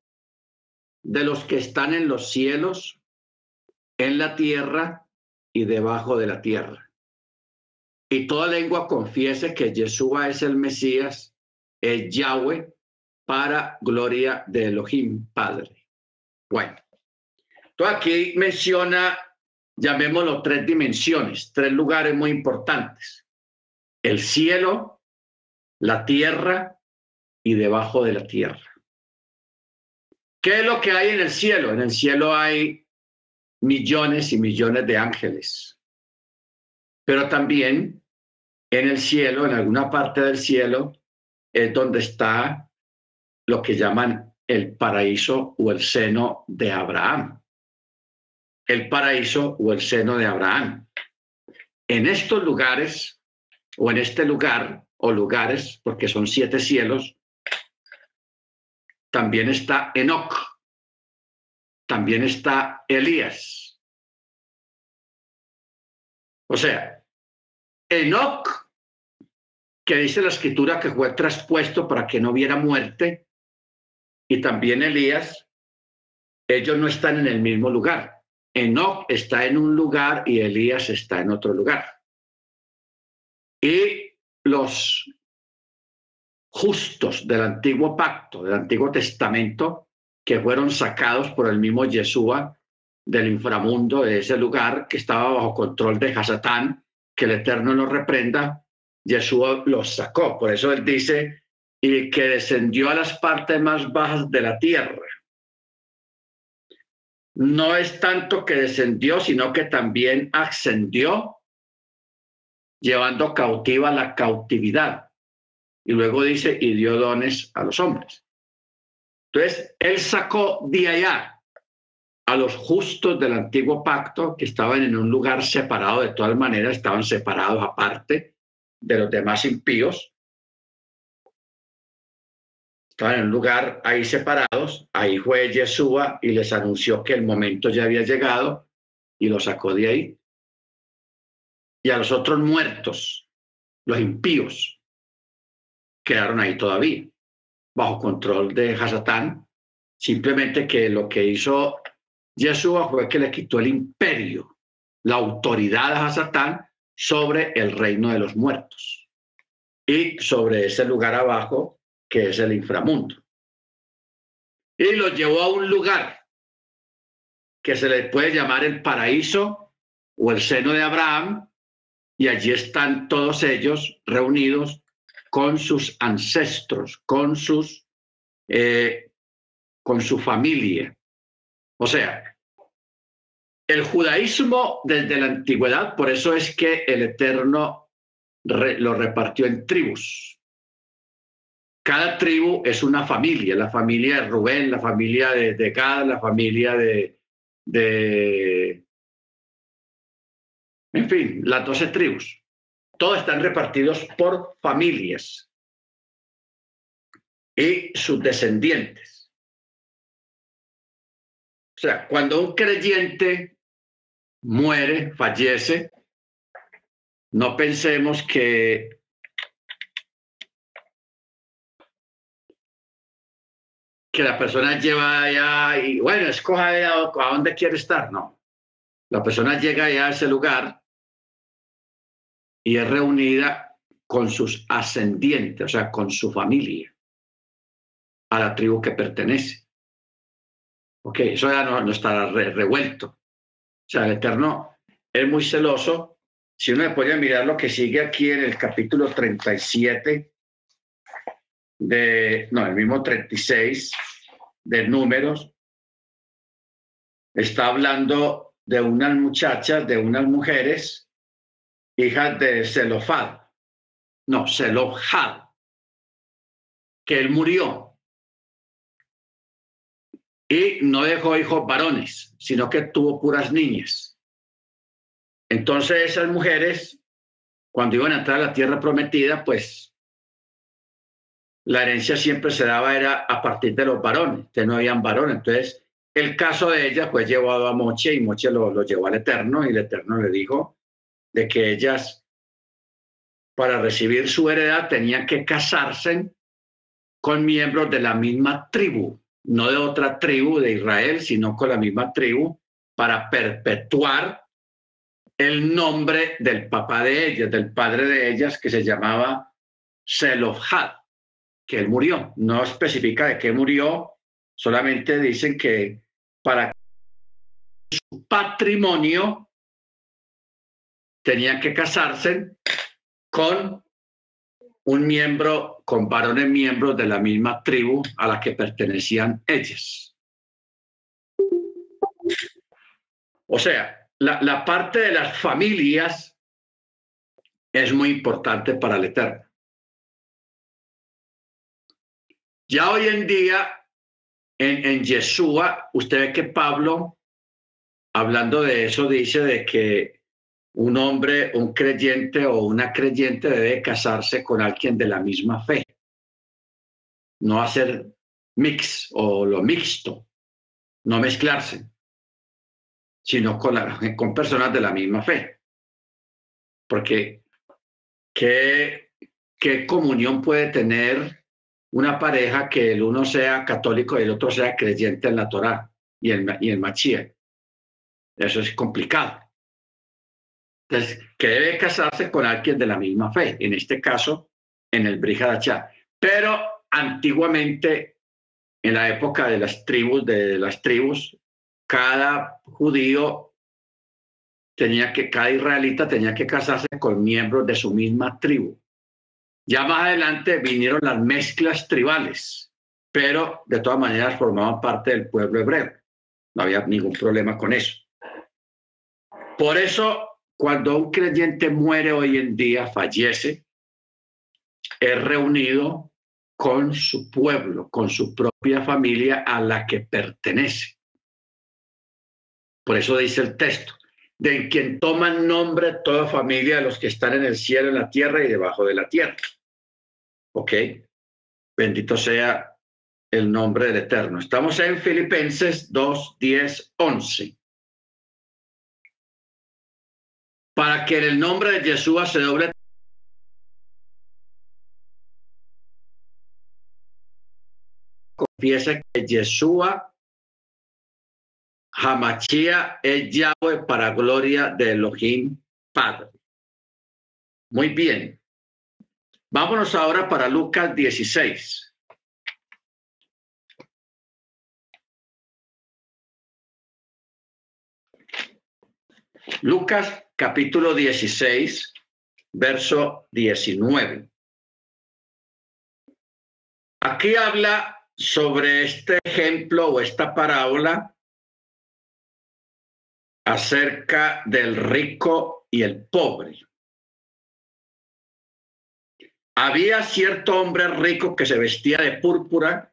de los que están en los cielos, en la tierra y debajo de la tierra. Y toda lengua confiese que Yeshua es el Mesías, el Yahweh, para gloria de Elohim Padre. Bueno, aquí menciona, llamémoslo, tres dimensiones, tres lugares muy importantes. El cielo, la tierra y debajo de la tierra. ¿Qué es lo que hay en el cielo? En el cielo hay millones y millones de ángeles. Pero también en el cielo, en alguna parte del cielo, es donde está lo que llaman el paraíso o el seno de Abraham. El paraíso o el seno de Abraham. En estos lugares o en este lugar o lugares, porque son siete cielos, también está Enoch, también está Elías. O sea, Enoch, que dice la escritura que fue traspuesto para que no hubiera muerte, y también Elías, ellos no están en el mismo lugar. Enoch está en un lugar y Elías está en otro lugar. Y los justos del antiguo pacto, del antiguo testamento, que fueron sacados por el mismo Yeshua del inframundo, de ese lugar que estaba bajo control de Hasatán, que el Eterno nos reprenda, Yeshua los sacó. Por eso él dice, y que descendió a las partes más bajas de la tierra. No es tanto que descendió, sino que también ascendió llevando cautiva la cautividad. Y luego dice, y dio dones a los hombres. Entonces, él sacó de allá a los justos del antiguo pacto que estaban en un lugar separado, de todas maneras, estaban separados aparte de los demás impíos. Estaban en un lugar ahí separados, ahí fue Yeshua y les anunció que el momento ya había llegado y lo sacó de ahí. Y a los otros muertos, los impíos, quedaron ahí todavía, bajo control de Hasatán, simplemente que lo que hizo Yeshua fue que le quitó el imperio, la autoridad de Hasatán sobre el reino de los muertos y sobre ese lugar abajo que es el inframundo. Y lo llevó a un lugar que se le puede llamar el paraíso o el seno de Abraham, y allí están todos ellos reunidos con sus ancestros, con sus, eh, con su familia. O sea, el judaísmo desde la antigüedad, por eso es que el Eterno lo repartió en tribus. Cada tribu es una familia, la familia de Rubén, la familia de, de Gad, la familia de, de en fin, las doce tribus. Todos están repartidos por familias y sus descendientes. sea, cuando un creyente muere, fallece, no pensemos que que la persona lleva allá y bueno, escoja a dónde quiere estar. No. La persona llega allá a ese lugar y es reunida con sus ascendientes, o sea, con su familia, a la tribu que pertenece. Ok, eso ya no, no está revuelto. O sea, el Eterno es muy celoso. Si uno puede mirar lo que sigue aquí en el capítulo 37 de, no, el mismo 36 de números, está hablando de unas muchachas, de unas mujeres, hijas de Zelofad, no, Zelofad, que él murió. Y no dejó hijos varones, sino que tuvo puras niñas. Entonces esas mujeres, cuando iban a entrar a la tierra prometida, pues la herencia siempre se daba era a partir de los varones, que no habían varones. Entonces, el caso de ella fue llevado a Moche y Moche lo llevó al Eterno y el Eterno le dijo de que ellas, para recibir su heredad, tenían que casarse con miembros de la misma tribu, no de otra tribu de Israel, sino con la misma tribu, para perpetuar el nombre del papá de ellas, del padre de ellas, que se llamaba Selofhad que él murió. No especifica de qué murió, solamente dicen que para su patrimonio tenía que casarse con un miembro, con varones miembros de la misma tribu a la que pertenecían ellas. O sea, la, la parte de las familias es muy importante para el Eterno. Ya hoy en día, en, en Yeshua, usted ve que Pablo, hablando de eso, dice de que un hombre, un creyente o una creyente debe casarse con alguien de la misma fe. No hacer mix o lo mixto, no mezclarse, sino con, con personas de la misma fe. Porque, ¿qué, ¿qué comunión puede tener una pareja que el uno sea católico y el otro sea creyente en la Torá y el, y el Machía. Eso es complicado. Entonces, que debe casarse con alguien de la misma fe, en este caso, en el Brihadachá. Pero antiguamente, en la época de las tribus, de las tribus, cada judío tenía que, cada israelita tenía que casarse con miembros de su misma tribu. Ya más adelante vinieron las mezclas tribales, pero de todas maneras formaban parte del pueblo hebreo. No había ningún problema con eso. Por eso, cuando un creyente muere hoy en día, fallece, es reunido con su pueblo, con su propia familia a la que pertenece. Por eso dice el texto, de quien toman nombre toda familia de los que están en el cielo, en la tierra y debajo de la tierra. ¿Ok? Bendito sea el nombre del Eterno. Estamos en Filipenses 2, 10, 11. Para que en el nombre de Jesús se doble confiese que Yeshua Hamachia es Yahweh para gloria de Elohim Padre. Muy bien. Vámonos ahora para Lucas 16. Lucas capítulo 16, verso 19. Aquí habla sobre este ejemplo o esta parábola acerca del rico y el pobre. Había cierto hombre rico que se vestía de púrpura,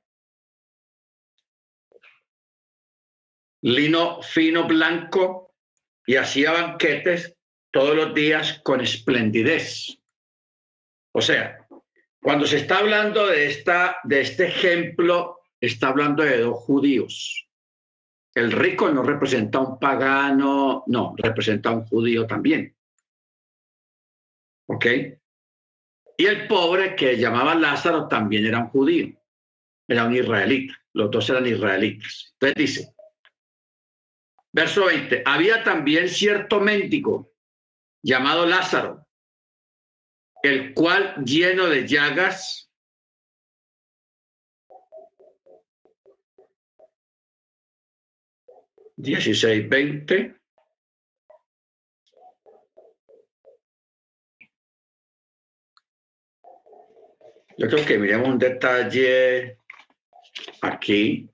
lino fino blanco y hacía banquetes todos los días con esplendidez. O sea, cuando se está hablando de, esta, de este ejemplo, está hablando de dos judíos. El rico no representa a un pagano, no, representa a un judío también. ¿Ok? Y el pobre que llamaba Lázaro también era un judío, era un israelita, los dos eran israelitas. Entonces dice, verso 20, había también cierto mendigo llamado Lázaro, el cual lleno de llagas, dieciséis, veinte, Yo creo que miremos un detalle aquí.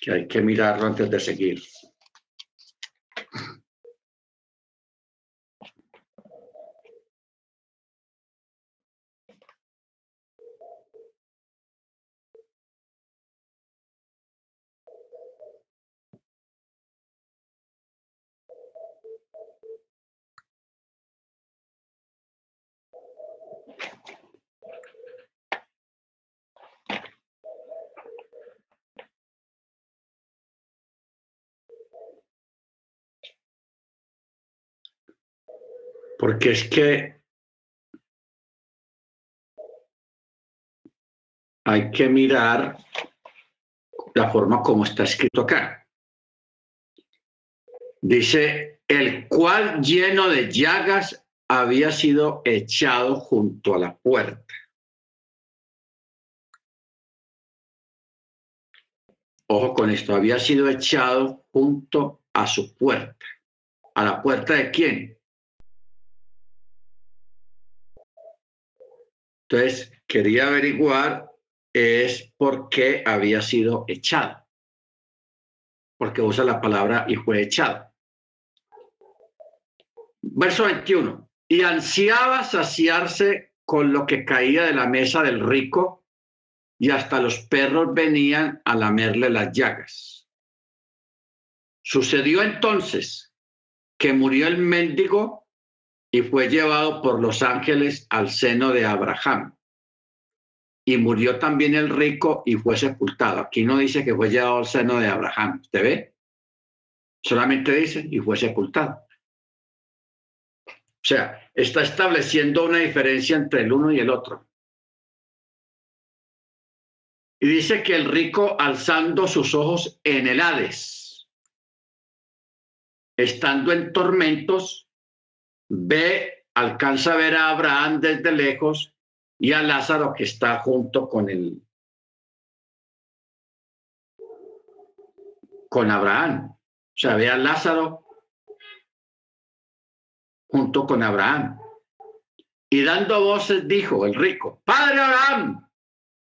Que hay que mirarlo antes de seguir. Porque es que hay que mirar la forma como está escrito acá. Dice, el cual lleno de llagas había sido echado junto a la puerta. Ojo con esto, había sido echado junto a su puerta. ¿A la puerta de quién? Entonces, quería averiguar es por qué había sido echado, porque usa la palabra y fue echado. Verso 21. Y ansiaba saciarse con lo que caía de la mesa del rico, y hasta los perros venían a lamerle las llagas. Sucedió entonces que murió el mendigo y fue llevado por los ángeles al seno de Abraham. Y murió también el rico y fue sepultado. Aquí no dice que fue llevado al seno de Abraham. ¿Usted ve? Solamente dice y fue sepultado. O sea, está estableciendo una diferencia entre el uno y el otro. Y dice que el rico alzando sus ojos en el Hades, estando en tormentos, ve, alcanza a ver a Abraham desde lejos y a Lázaro que está junto con él. Con Abraham. O sea, ve a Lázaro junto con Abraham. Y dando voces dijo el rico, Padre Abraham,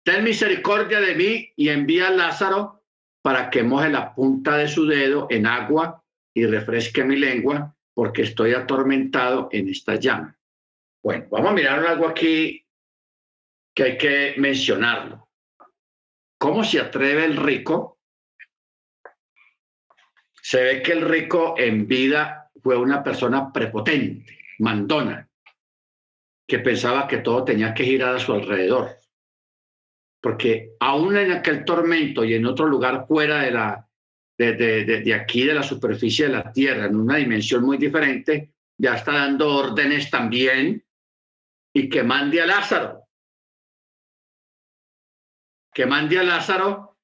ten misericordia de mí y envía a Lázaro para que moje la punta de su dedo en agua y refresque mi lengua porque estoy atormentado en esta llama. Bueno, vamos a mirar algo aquí que hay que mencionarlo. ¿Cómo se atreve el rico? Se ve que el rico en vida fue una persona prepotente, mandona, que pensaba que todo tenía que girar a su alrededor. Porque aún en aquel tormento y en otro lugar fuera de la, de, aquí, de la superficie de la Tierra, en una dimensión muy diferente, ya está dando órdenes también y que mande a Lázaro. Que mande a Lázaro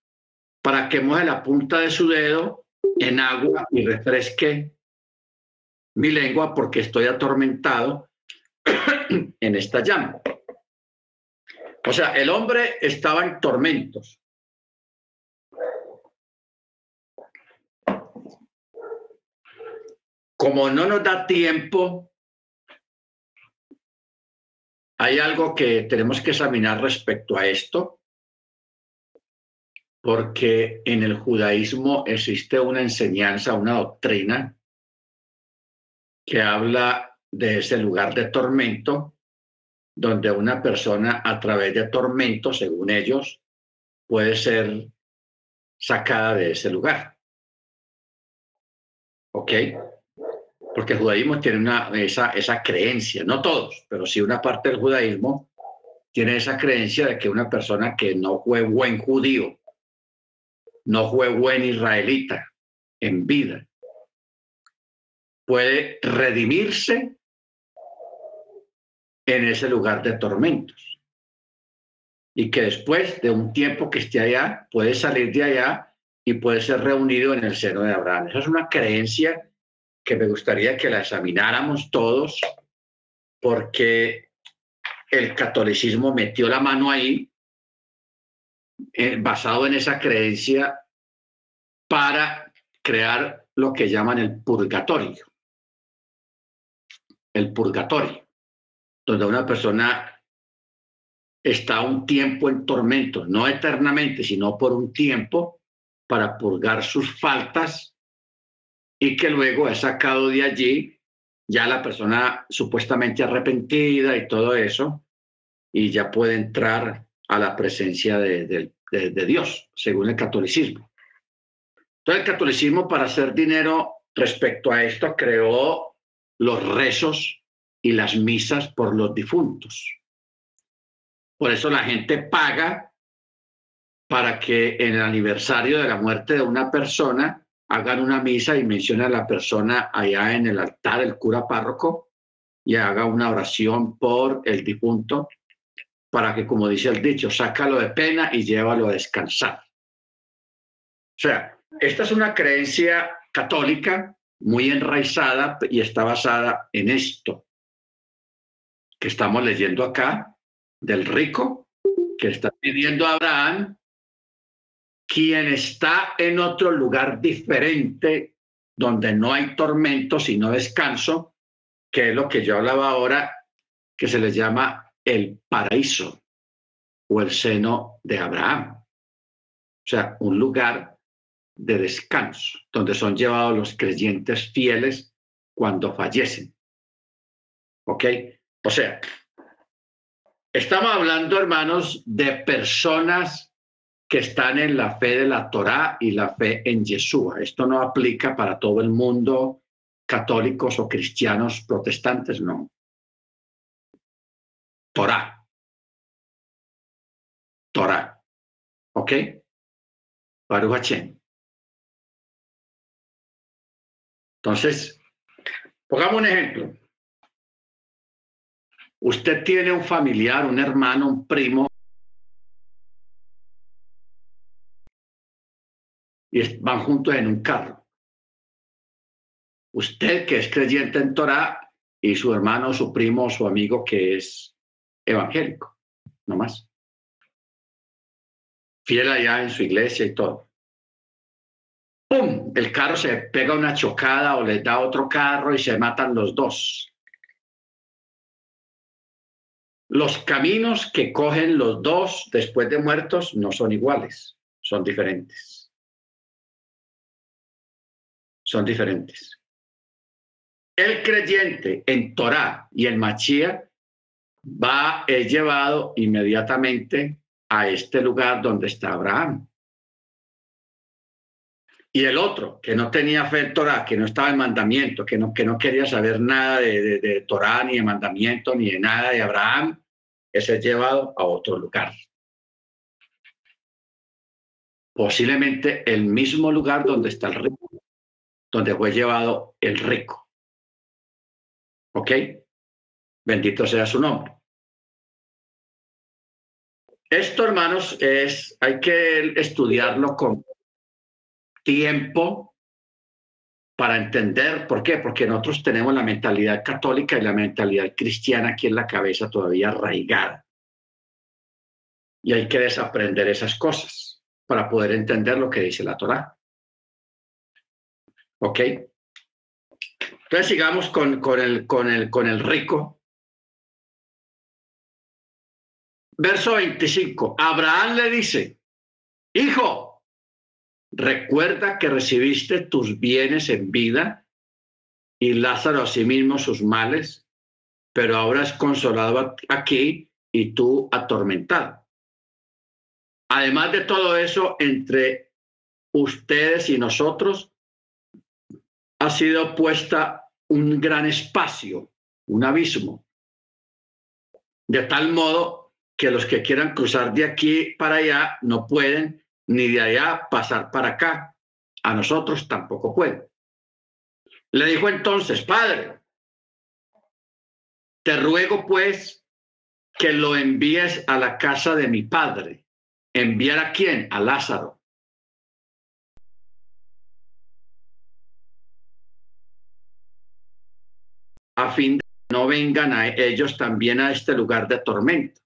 para que moje la punta de su dedo en agua y refresque mi lengua porque estoy atormentado en esta llama. O sea, el hombre estaba en tormentos. Como no nos da tiempo, hay algo que tenemos que examinar respecto a esto, porque en el judaísmo existe una enseñanza, una doctrina que habla de ese lugar de tormento, donde una persona a través de tormento, según ellos, puede ser sacada de ese lugar. ¿Ok? Porque el judaísmo tiene una, esa, esa creencia, no todos, pero sí una parte del judaísmo tiene esa creencia de que una persona que no fue buen judío, no fue buen israelita en vida, puede redimirse en ese lugar de tormentos. Y que después de un tiempo que esté allá, puede salir de allá y puede ser reunido en el seno de Abraham. Esa es una creencia que me gustaría que la examináramos todos, porque el catolicismo metió la mano ahí, eh, basado en esa creencia, para crear lo que llaman el purgatorio. El purgatorio donde una persona está un tiempo en tormento, no eternamente, sino por un tiempo, para purgar sus faltas y que luego es sacado de allí ya la persona supuestamente arrepentida y todo eso, y ya puede entrar a la presencia de, de Dios, según el catolicismo. Entonces el catolicismo para hacer dinero respecto a esto creó los rezos y las misas por los difuntos. Por eso la gente paga para que en el aniversario de la muerte de una persona hagan una misa y mencione a la persona allá en el altar, el cura párroco, y haga una oración por el difunto, para que, como dice el dicho, sácalo de pena y llévalo a descansar. O sea, esta es una creencia católica muy enraizada y está basada en esto que estamos leyendo acá, del rico, que está pidiendo a Abraham, quien está en otro lugar diferente, donde no hay tormento, sino descanso, que es lo que yo hablaba ahora, que se les llama el paraíso o el seno de Abraham. O sea, un lugar de descanso, donde son llevados los creyentes fieles cuando fallecen. ¿Ok? O sea, estamos hablando, hermanos, de personas que están en la fe de la Torá y la fe en Yeshua. Esto no aplica para todo el mundo, católicos o cristianos protestantes, no. Torá. Torá. ¿Ok? Baruch Entonces, pongamos un ejemplo. Usted tiene un familiar, un hermano, un primo, y van juntos en un carro. Usted que es creyente en Torah y su hermano, su primo, su amigo que es evangélico, no más. Fiel allá en su iglesia y todo. ¡Pum! El carro se pega una chocada o le da otro carro y se matan los dos. Los caminos que cogen los dos después de muertos no son iguales, son diferentes. Son diferentes. El creyente en Torah y el Machía va, es llevado inmediatamente a este lugar donde está Abraham. Y el otro, que no tenía fe en Torah, que no estaba en mandamiento, que no, que no quería saber nada de, de, Torah, ni de mandamiento, ni de nada de Abraham, es llevado a otro lugar. Posiblemente el mismo lugar donde está el rico, donde fue llevado el rico. ¿Ok? Bendito sea su nombre. Esto, hermanos, es, hay que estudiarlo con tiempo para entender por qué, porque nosotros tenemos la mentalidad católica y la mentalidad cristiana aquí en la cabeza todavía arraigada. Y hay que desaprender esas cosas para poder entender lo que dice la Torá. ¿Ok? Entonces sigamos con, con, el, con, el, con el rico. Verso 25. Abraham le dice, hijo, Recuerda que recibiste tus bienes en vida y Lázaro asimismo sus males, pero ahora es consolado aquí y tú atormentado. Además de todo eso, entre ustedes y nosotros ha sido puesta un gran espacio, un abismo, de tal modo que los que quieran cruzar de aquí para allá no pueden, ni de allá pasar para acá. A nosotros tampoco pueden. Le dijo entonces, Padre, te ruego pues que lo envíes a la casa de mi padre. ¿Enviar a quién? A Lázaro. A fin de que no vengan a ellos también a este lugar de tormento.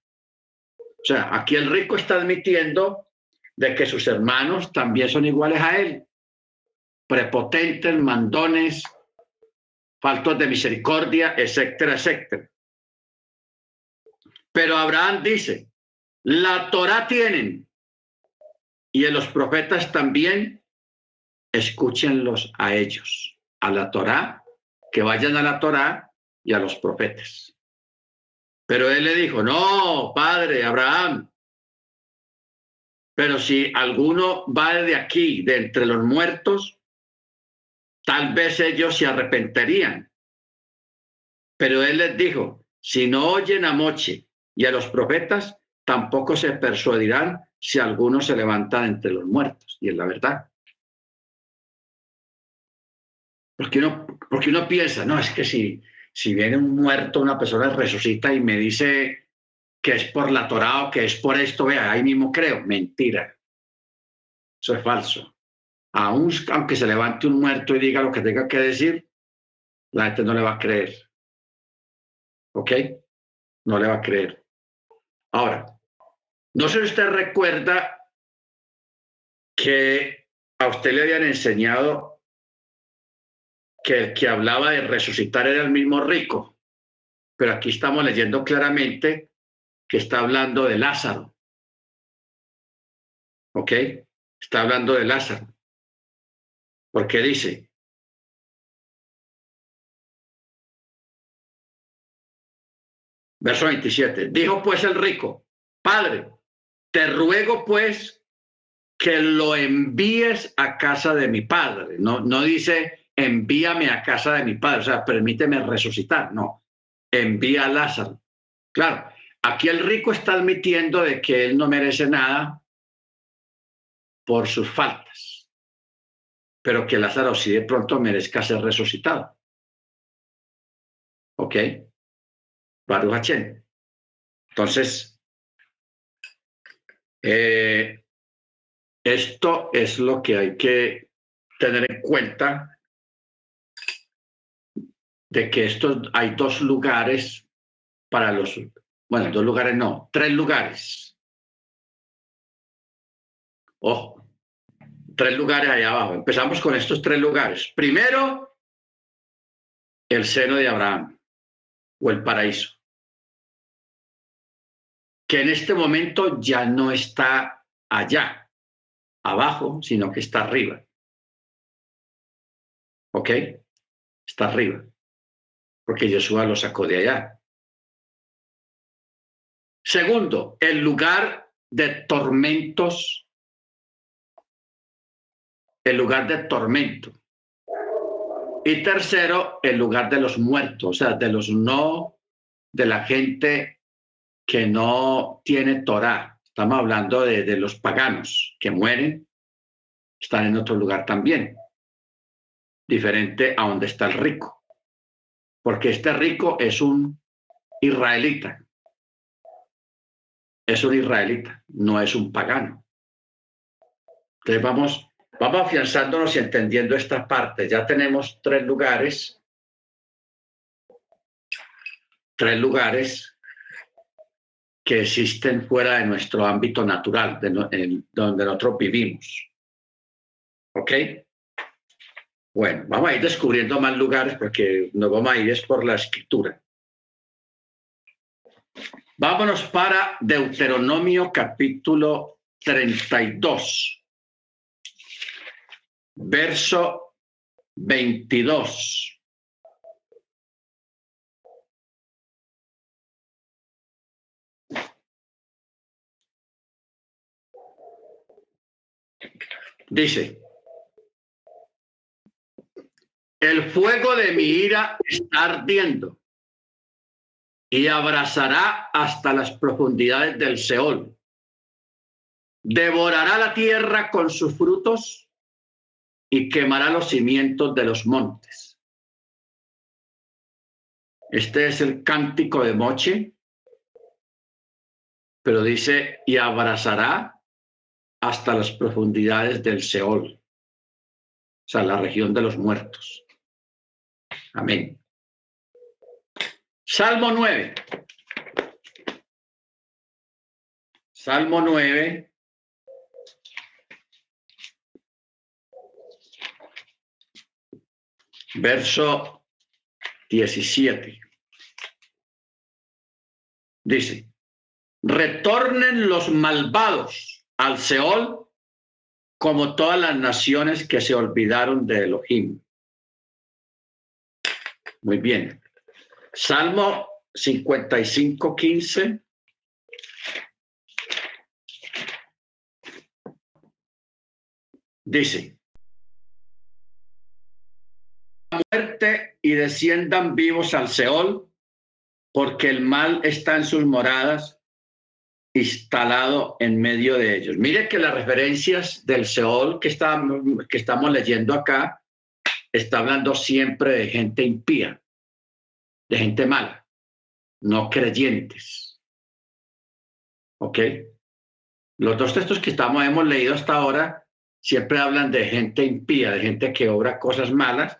O sea, aquí el rico está admitiendo de que sus hermanos también son iguales a él, prepotentes, mandones, faltos de misericordia, etcétera, etcétera. Pero Abraham dice, la Torah tienen y en los profetas también, escúchenlos a ellos, a la Torah, que vayan a la Torah y a los profetas. Pero él le dijo, no, padre Abraham, pero si alguno va de aquí, de entre los muertos, tal vez ellos se arrepentirían. Pero él les dijo, si no oyen a Moche y a los profetas, tampoco se persuadirán si alguno se levanta entre los muertos. Y es la verdad. Porque uno, porque uno piensa, no, es que si, si viene un muerto, una persona resucita y me dice que es por la Torah o que es por esto, vea, ahí mismo creo. Mentira. Eso es falso. Aún, aunque se levante un muerto y diga lo que tenga que decir, la gente no le va a creer. ¿Ok? No le va a creer. Ahora, no sé si usted recuerda que a usted le habían enseñado que el que hablaba de resucitar era el mismo rico, pero aquí estamos leyendo claramente que está hablando de Lázaro. ¿Ok? Está hablando de Lázaro. Porque dice, verso 27, dijo pues el rico, Padre, te ruego pues que lo envíes a casa de mi padre. No, no dice envíame a casa de mi padre, o sea, permíteme resucitar. No, envía a Lázaro. Claro, aquí el rico está admitiendo de que él no merece nada por sus faltas, pero que Lázaro sí de pronto merezca ser resucitado. ¿Ok? Baruch Entonces, eh, esto es lo que hay que tener en cuenta de que estos hay dos lugares para los, bueno, dos lugares no, tres lugares. Ojo, tres lugares allá abajo. Empezamos con estos tres lugares. Primero, el seno de Abraham o el paraíso que en este momento ya no está allá, abajo, sino que está arriba. ¿Ok? Está arriba, porque Jesús lo sacó de allá. Segundo, el lugar de tormentos, el lugar de tormento. Y tercero, el lugar de los muertos, o sea, de los no, de la gente que no tiene Torah. Estamos hablando de, los paganos que mueren, están en otro lugar también, diferente a donde está el rico. Porque este rico es un israelita. Es un israelita, no es un pagano. Entonces vamos, vamos afianzándonos y entendiendo esta parte. Ya tenemos tres lugares, tres lugares que existen fuera de nuestro ámbito natural, de donde nosotros vivimos. ¿Ok? Bueno, vamos a ir descubriendo más lugares porque nos vamos a ir es por la escritura. Vámonos para Deuteronomio capítulo 32, verso 22. Dice, el fuego de mi ira está ardiendo y abrazará hasta las profundidades del Seol. Devorará la tierra con sus frutos y quemará los cimientos de los montes. Este es el cántico de Moche, pero dice, y abrazará hasta las profundidades del Seol, o sea, la región de los muertos. Amén. Salmo 9. Salmo 9. Verso 17. Dice, retornen los malvados al Seol como todas las naciones que se olvidaron de Elohim. Muy bien. Salmo 55, 15. Dice, muerte y desciendan vivos al Seol, porque el mal está en sus moradas, instalado en medio de ellos. Mire que las referencias del Seol que, que estamos leyendo acá, está hablando siempre de gente impía de gente mala, no creyentes. ¿Ok? Los dos textos que estamos, hemos leído hasta ahora siempre hablan de gente impía, de gente que obra cosas malas,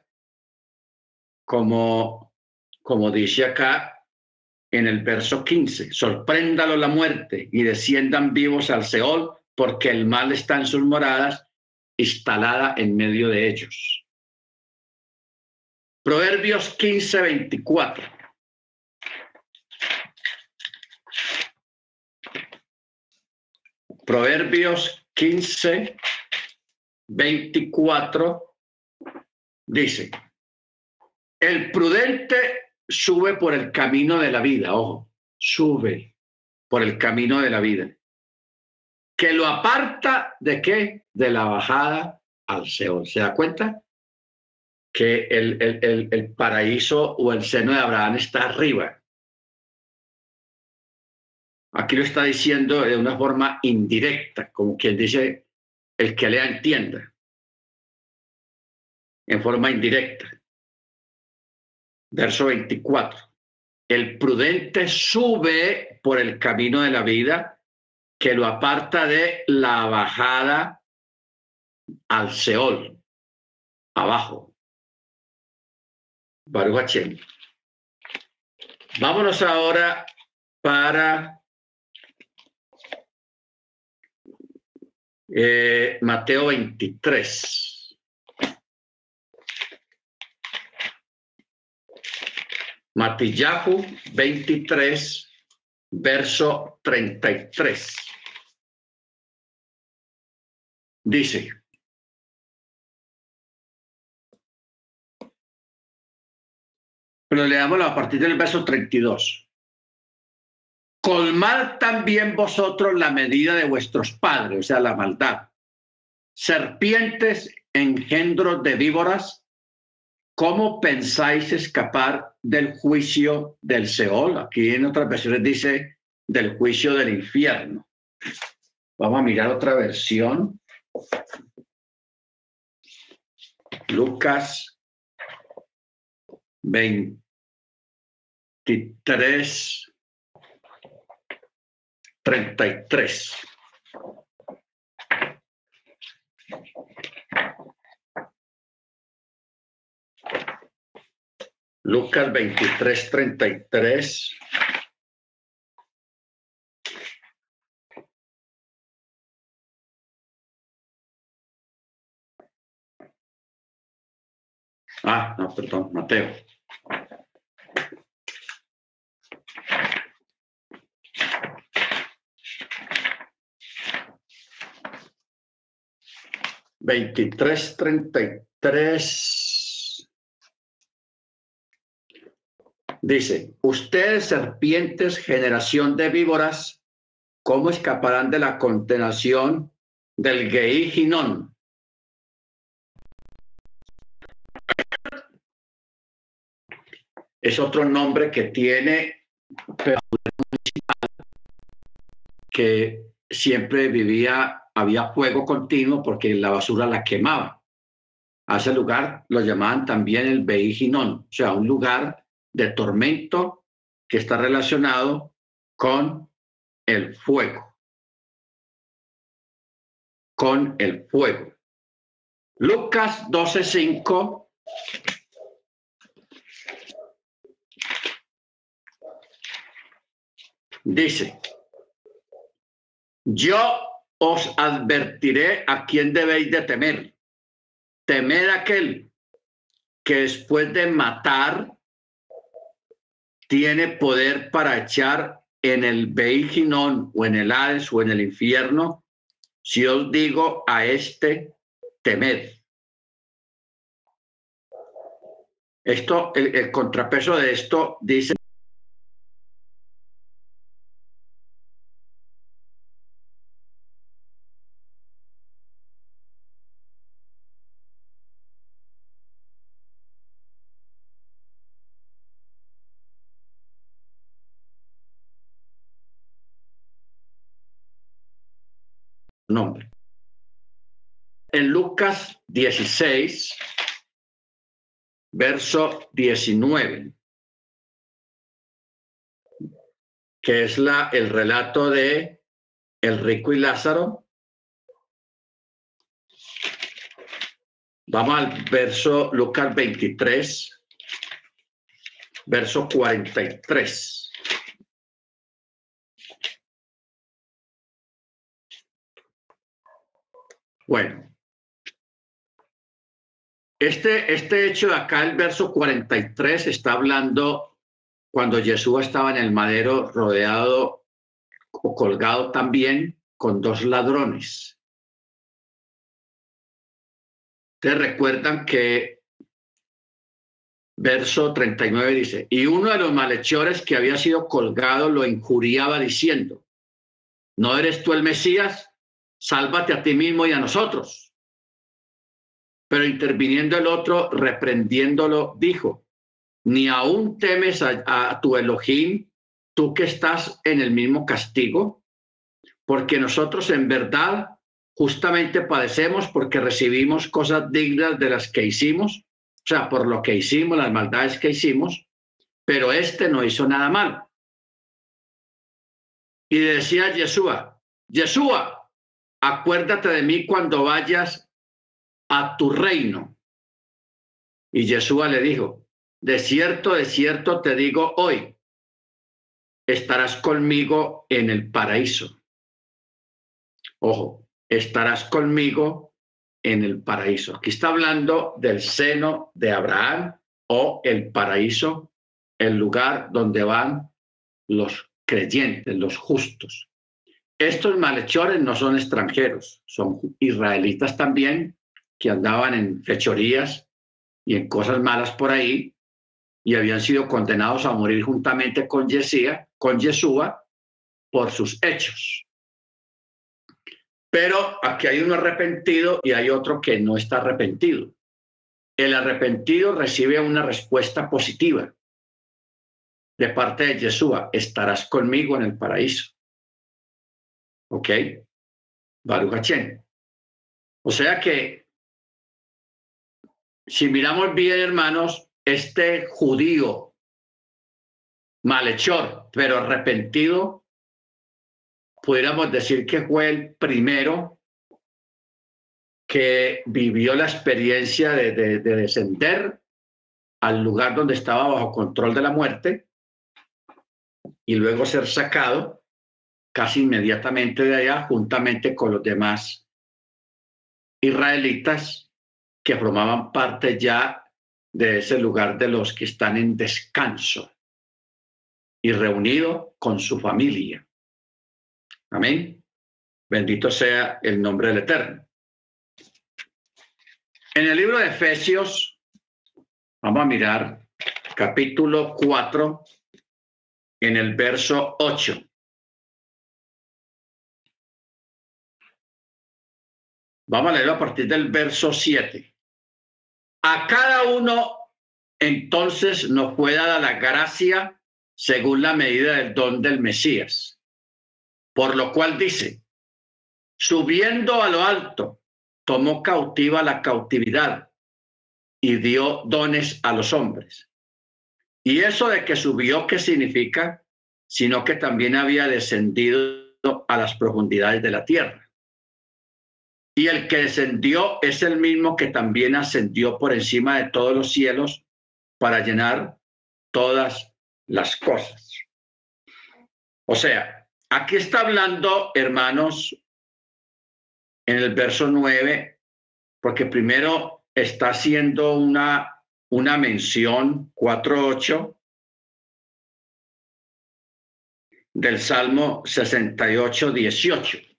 como, como dice acá en el verso 15, sorpréndalo la muerte y desciendan vivos al Seol, porque el mal está en sus moradas, instalada en medio de ellos. Proverbios 15, 24. Proverbios 15, 24 dice, el prudente sube por el camino de la vida, ojo, sube por el camino de la vida, que lo aparta de qué? De la bajada al Seol. ¿Se da cuenta? Que el, el, el, paraíso o el seno de Abraham está arriba. Aquí lo está diciendo de una forma indirecta, como quien dice, el que lea entienda, en forma indirecta. Verso 24. El prudente sube por el camino de la vida que lo aparta de la bajada al Seol, abajo. Baruch Vámonos ahora para eh, Mateo 23. Matillahu 23, verso 33. Dice, Pero leamos a partir del verso 32. Colmad también vosotros la medida de vuestros padres, o sea, la maldad. Serpientes, engendros de víboras, ¿cómo pensáis escapar del juicio del Seol? Aquí en otras versiones dice del juicio del infierno. Vamos a mirar otra versión. Lucas 20. 23, 33. Lucas 23, 33. Ah, no, perdón, Mateo. 23:33 dice, ustedes serpientes, generación de víboras, ¿cómo escaparán de la condenación del Ginón? Es otro nombre que tiene que siempre vivía, había fuego continuo porque la basura la quemaba. A ese lugar lo llamaban también el Beiginón, o sea, un lugar de tormento que está relacionado con el fuego. Con el fuego. Lucas 12:5 dice, yo os advertiré a quién debéis de temer. Temer aquel que después de matar tiene poder para echar en el Beiginón o en el Hades o en el infierno. Si os digo a este, temed. Esto, el contrapeso de esto dice Lucas 16, verso 19, que es la, el relato de el rico y Lázaro. Vamos al verso Lucas 23, verso 43. Bueno, este, este hecho de acá, el verso 43, está hablando cuando Jesús estaba en el madero rodeado o colgado también con dos ladrones. Te recuerdan que verso 39 dice, y uno de los malhechores que había sido colgado lo injuriaba diciendo, ¿no eres tú el Mesías? sálvate a ti mismo y a nosotros. Pero interviniendo el otro, reprendiéndolo, dijo, ni aún temes a, tu Elohim, tú que estás en el mismo castigo, porque nosotros en verdad justamente padecemos porque recibimos cosas dignas de las que hicimos, o sea, por lo que hicimos, las maldades que hicimos, pero este no hizo nada mal. Y decía Yeshua, Yeshua, acuérdate de mí cuando vayas a tu reino. Y Yeshua le dijo, de cierto, de cierto te digo hoy, estarás conmigo en el paraíso. Ojo, estarás conmigo en el paraíso. Aquí está hablando del seno de Abraham o el paraíso, el lugar donde van los creyentes, los justos. Estos malhechores no son extranjeros, son israelitas también que andaban en fechorías y en cosas malas por ahí y habían sido condenados a morir juntamente con Yesía, con Yeshua por sus hechos. Pero aquí hay uno arrepentido y hay otro que no está arrepentido. El arrepentido recibe una respuesta positiva de parte de Yeshua, estarás conmigo en el paraíso. ¿Ok? Baruch O sea que, si miramos bien, hermanos, este judío malhechor, pero arrepentido, pudiéramos decir que fue el primero que vivió la experiencia de, de, descender al lugar donde estaba bajo control de la muerte y luego ser sacado casi inmediatamente de allá, juntamente con los demás israelitas que formaban parte ya de ese lugar de los que están en descanso y reunido con su familia. Amén. Bendito sea el nombre del Eterno. En el libro de Efesios, vamos a mirar capítulo 4, en el verso 8. Vamos a leerlo a partir del verso 7. A cada uno entonces nos fue dada la gracia según la medida del don del Mesías. Por lo cual dice, subiendo a lo alto, tomó cautiva la cautividad y dio dones a los hombres. Y eso de que subió, ¿qué significa? Sino que también había descendido a las profundidades de la tierra. Y el que descendió es el mismo que también ascendió por encima de todos los cielos para llenar todas las cosas. O sea, aquí está hablando, hermanos, en el verso 9, porque primero está haciendo una, una mención 4.8 del Salmo 68, 18.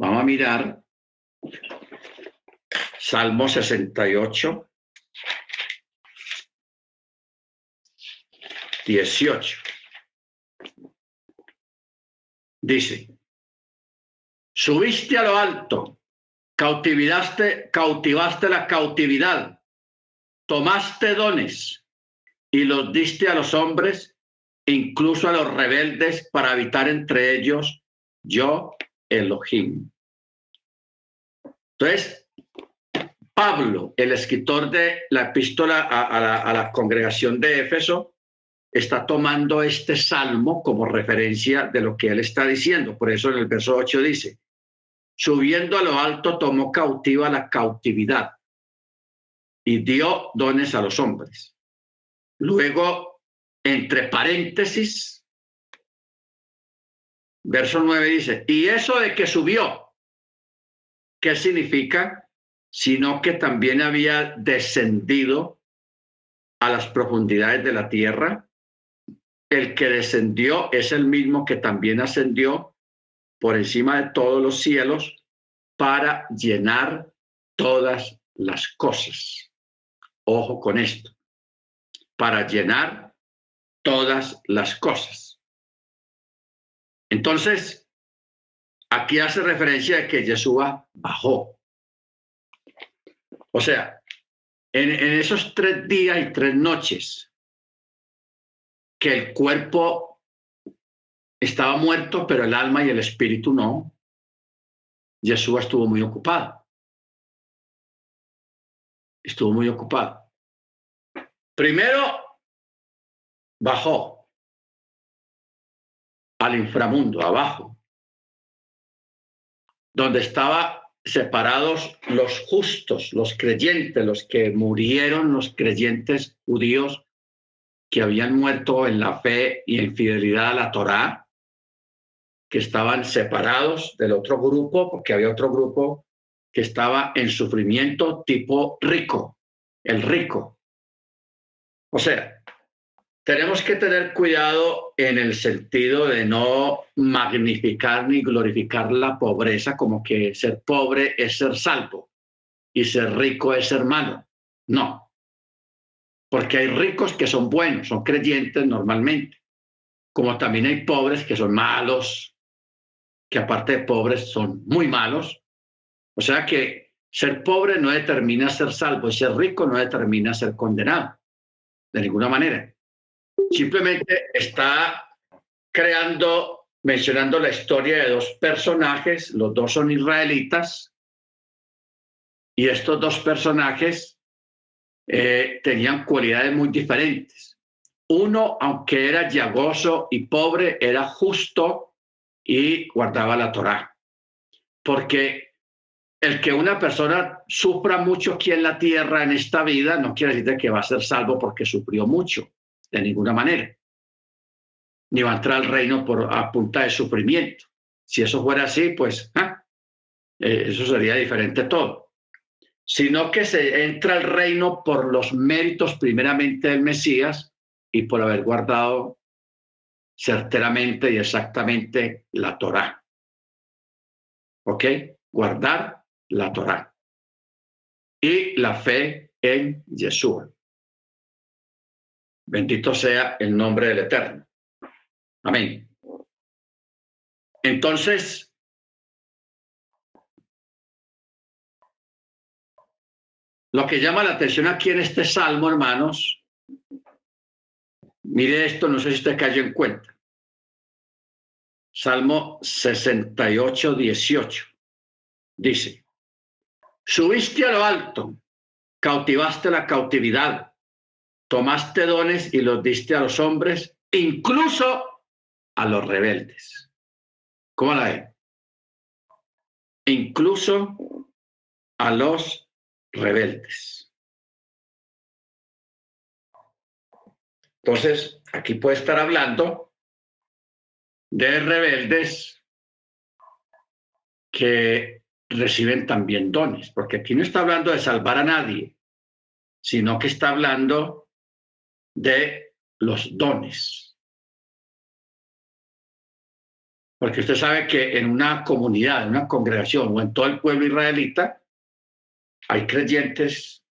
Vamos a mirar Salmo 68, 18. Dice, subiste a lo alto, cautivaste, cautivaste la cautividad, tomaste dones y los diste a los hombres incluso a los rebeldes, para habitar entre ellos yo, Elohim. Entonces, Pablo, el escritor de la epístola a, la, la congregación de Éfeso, está tomando este salmo como referencia de lo que él está diciendo. Por eso en el verso 8 dice, subiendo a lo alto tomó cautiva la cautividad y dio dones a los hombres. Luego entre paréntesis, verso 9 dice, y eso de que subió, ¿qué significa? Sino que también había descendido a las profundidades de la tierra. El que descendió es el mismo que también ascendió por encima de todos los cielos para llenar todas las cosas. Ojo con esto. Para llenar todas las cosas. Entonces, aquí hace referencia a que Yeshua bajó. O sea, en, en, esos tres días y tres noches que el cuerpo estaba muerto, pero el alma y el espíritu no, Yeshua estuvo muy ocupado. Estuvo muy ocupado. Primero, bajó al inframundo, abajo, donde estaban separados los justos, los creyentes, los que murieron, los creyentes judíos que habían muerto en la fe y en fidelidad a la Torá, que estaban separados del otro grupo, porque había otro grupo que estaba en sufrimiento tipo rico, el rico. O sea, tenemos que tener cuidado en el sentido de no magnificar ni glorificar la pobreza como que ser pobre es ser salvo y ser rico es ser malo. No, porque hay ricos que son buenos, son creyentes normalmente, como también hay pobres que son malos, que aparte de pobres son muy malos. O sea que ser pobre no determina ser salvo y ser rico no determina ser condenado, de ninguna manera. Simplemente está creando, mencionando la historia de dos personajes, los dos son israelitas, y estos dos personajes eh, tenían cualidades muy diferentes. Uno, aunque era llagoso y pobre, era justo y guardaba la Torá. Porque el que una persona sufra mucho aquí en la tierra, en esta vida, no quiere decir que va a ser salvo porque sufrió mucho de ninguna manera. Ni va a entrar al reino por a punta de sufrimiento. Si eso fuera así, pues ah, eh, eso sería diferente todo. Sino que se entra al reino por los méritos primeramente del Mesías y por haber guardado certeramente y exactamente la Torá. ¿Ok? Guardar la Torá. Y la fe en Yeshua. Bendito sea el nombre del Eterno. Amén. Entonces, lo que llama la atención aquí en este salmo, hermanos, Mire esto, no sé si usted cayó en cuenta. Salmo 68, 18. Dice, subiste a lo alto, cautivaste la cautividad, tomaste dones y los diste a los hombres, incluso a los rebeldes. ¿Cómo la ve? Incluso a los rebeldes. Entonces, aquí puede estar hablando de rebeldes que reciben también dones, porque aquí no está hablando de salvar a nadie, sino que está hablando de los dones. Porque usted sabe que en una comunidad, en una congregación o en todo el pueblo israelita, hay creyentes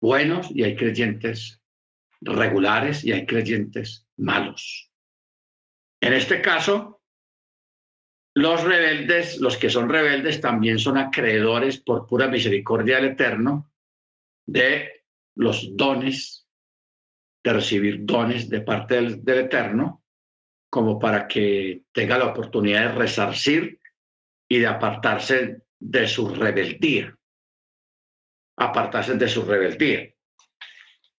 buenos y hay creyentes regulares y hay creyentes malos. En este caso, los rebeldes, los que son rebeldes, también son acreedores por pura misericordia del Eterno de los dones, recibir dones de parte del, del Eterno, como para que tenga la oportunidad de resarcir y de apartarse de su rebeldía. Apartarse de su rebeldía.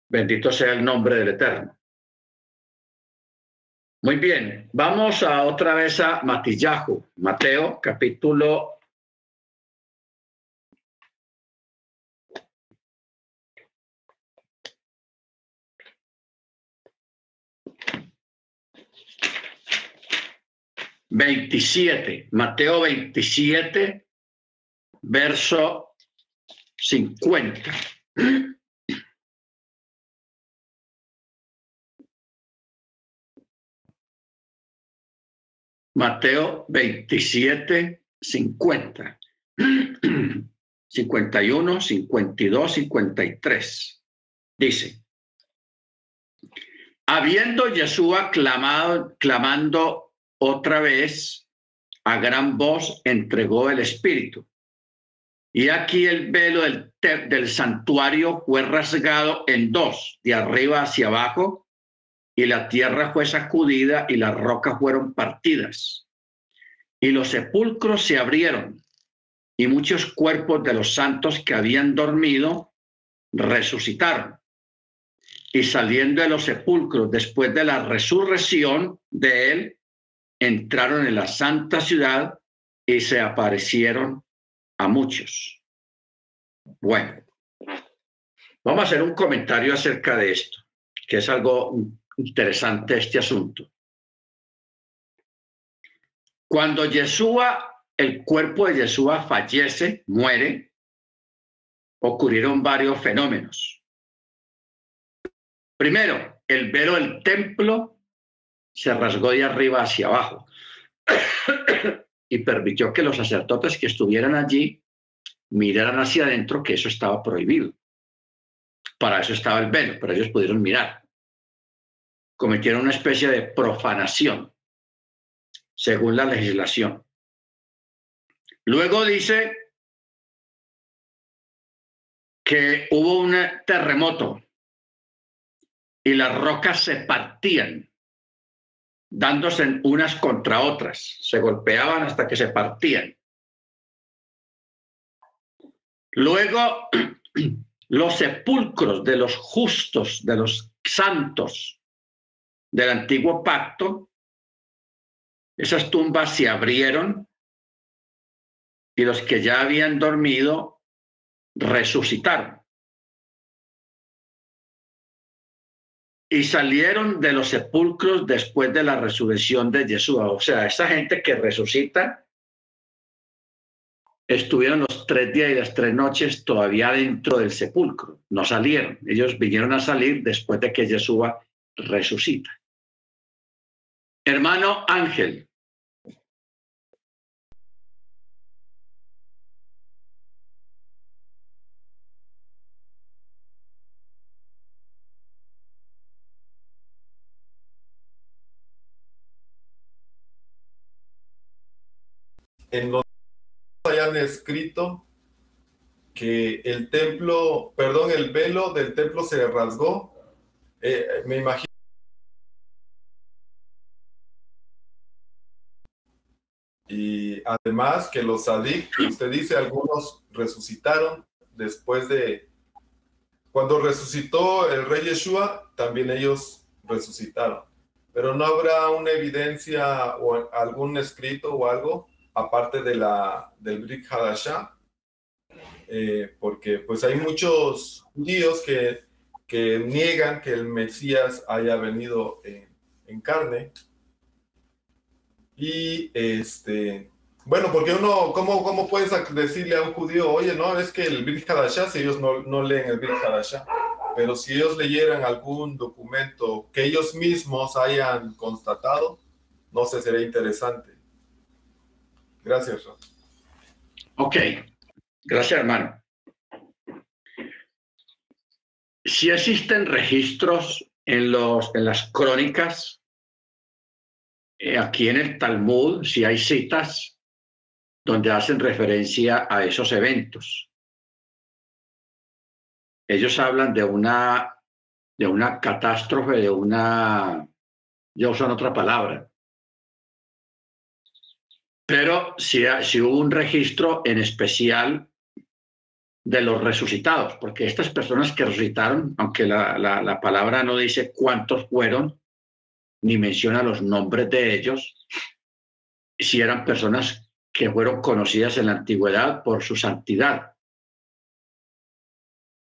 Bendito sea el nombre del Eterno. Muy bien, vamos a otra vez a Matillahu, Mateo capítulo Veintisiete, Mateo veintisiete, verso cincuenta. Mateo 27, 50, 51, 52, 53. Dice, habiendo Yeshua clamado, clamando otra vez a gran voz, entregó el Espíritu. Y aquí el velo del, del santuario fue rasgado en dos, de arriba hacia abajo, y la tierra fue sacudida y las rocas fueron partidas. Y los sepulcros se abrieron y muchos cuerpos de los santos que habían dormido resucitaron. Y saliendo de los sepulcros después de la resurrección de él, entraron en la santa ciudad y se aparecieron a muchos. Bueno, vamos a hacer un comentario acerca de esto, que es algo interesante este asunto. Cuando Yeshua, el cuerpo de Yeshua fallece, muere, ocurrieron varios fenómenos. Primero, el velo del templo se rasgó de arriba hacia abajo y permitió que los sacerdotes que estuvieran allí miraran hacia adentro, que eso estaba prohibido. Para eso estaba el velo, pero ellos pudieron mirar cometieron una especie de profanación, según la legislación. Luego dice que hubo un terremoto y las rocas se partían, dándose unas contra otras, se golpeaban hasta que se partían. Luego, los sepulcros de los justos, de los santos, del antiguo pacto, esas tumbas se abrieron y los que ya habían dormido resucitaron. Y salieron de los sepulcros después de la resurrección de Jesús. O sea, esa gente que resucita estuvieron los tres días y las tres noches todavía dentro del sepulcro. No salieron. Ellos vinieron a salir después de que Jesús resucita. Hermano Ángel. en donde hayan escrito que el templo, perdón, el velo del templo se rasgó. Eh, me imagino. Y además que los sadik, usted dice, algunos resucitaron después de. Cuando resucitó el rey Yeshua, también ellos resucitaron. Pero no habrá una evidencia o algún escrito o algo aparte de la, del Brit Hadashah, eh, porque pues hay muchos judíos que, que niegan que el Mesías haya venido en carne. Y este, bueno, porque uno, ¿cómo, ¿cómo puedes decirle a un judío, oye, no, es que el Brit Hadashah, si ellos no, no leen el Brit Hadashah, pero si ellos leyeran algún documento que ellos mismos hayan constatado, no sé, sería interesante. Gracias. Ok, gracias hermano. Si existen registros en, los, en las crónicas, eh, aquí en el Talmud, si hay citas donde hacen referencia a esos eventos. Ellos hablan de una, de una catástrofe, de una, ya usan otra palabra, pero si, si hubo un registro en especial de los resucitados, porque estas personas que resucitaron, aunque la, la, palabra no dice cuántos fueron, ni menciona los nombres de ellos, si eran personas que fueron conocidas en la antigüedad por su santidad.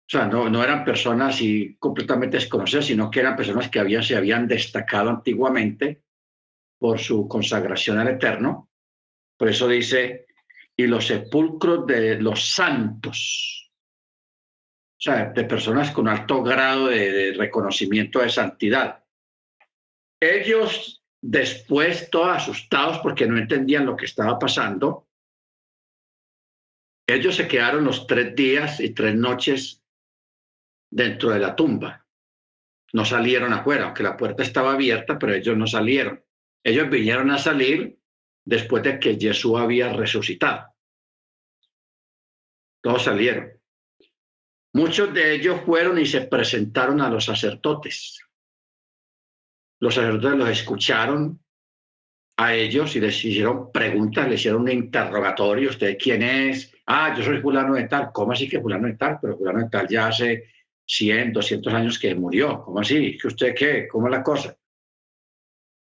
O sea, no, no eran personas y completamente desconocidas, sino que eran personas que se habían destacado antiguamente por su consagración al Eterno por eso dice, y los sepulcros de los santos, o sea, de personas con alto grado de, reconocimiento de santidad. Ellos después, todos asustados porque no entendían lo que estaba pasando, ellos se quedaron los tres días y tres noches dentro de la tumba. No salieron afuera, aunque la puerta estaba abierta, pero ellos no salieron. Ellos vinieron a salir después de que Jesús había resucitado. Todos salieron. Muchos de ellos fueron y se presentaron a los sacerdotes. Los sacerdotes los escucharon a ellos y les hicieron preguntas, les hicieron un interrogatorio. ¿Usted quién es? Ah, yo soy fulano de tal. ¿Cómo así que fulano de tal? Pero fulano de tal ya hace 100, 200 años que murió. ¿Cómo así? ¿Que usted qué? ¿Cómo es la cosa?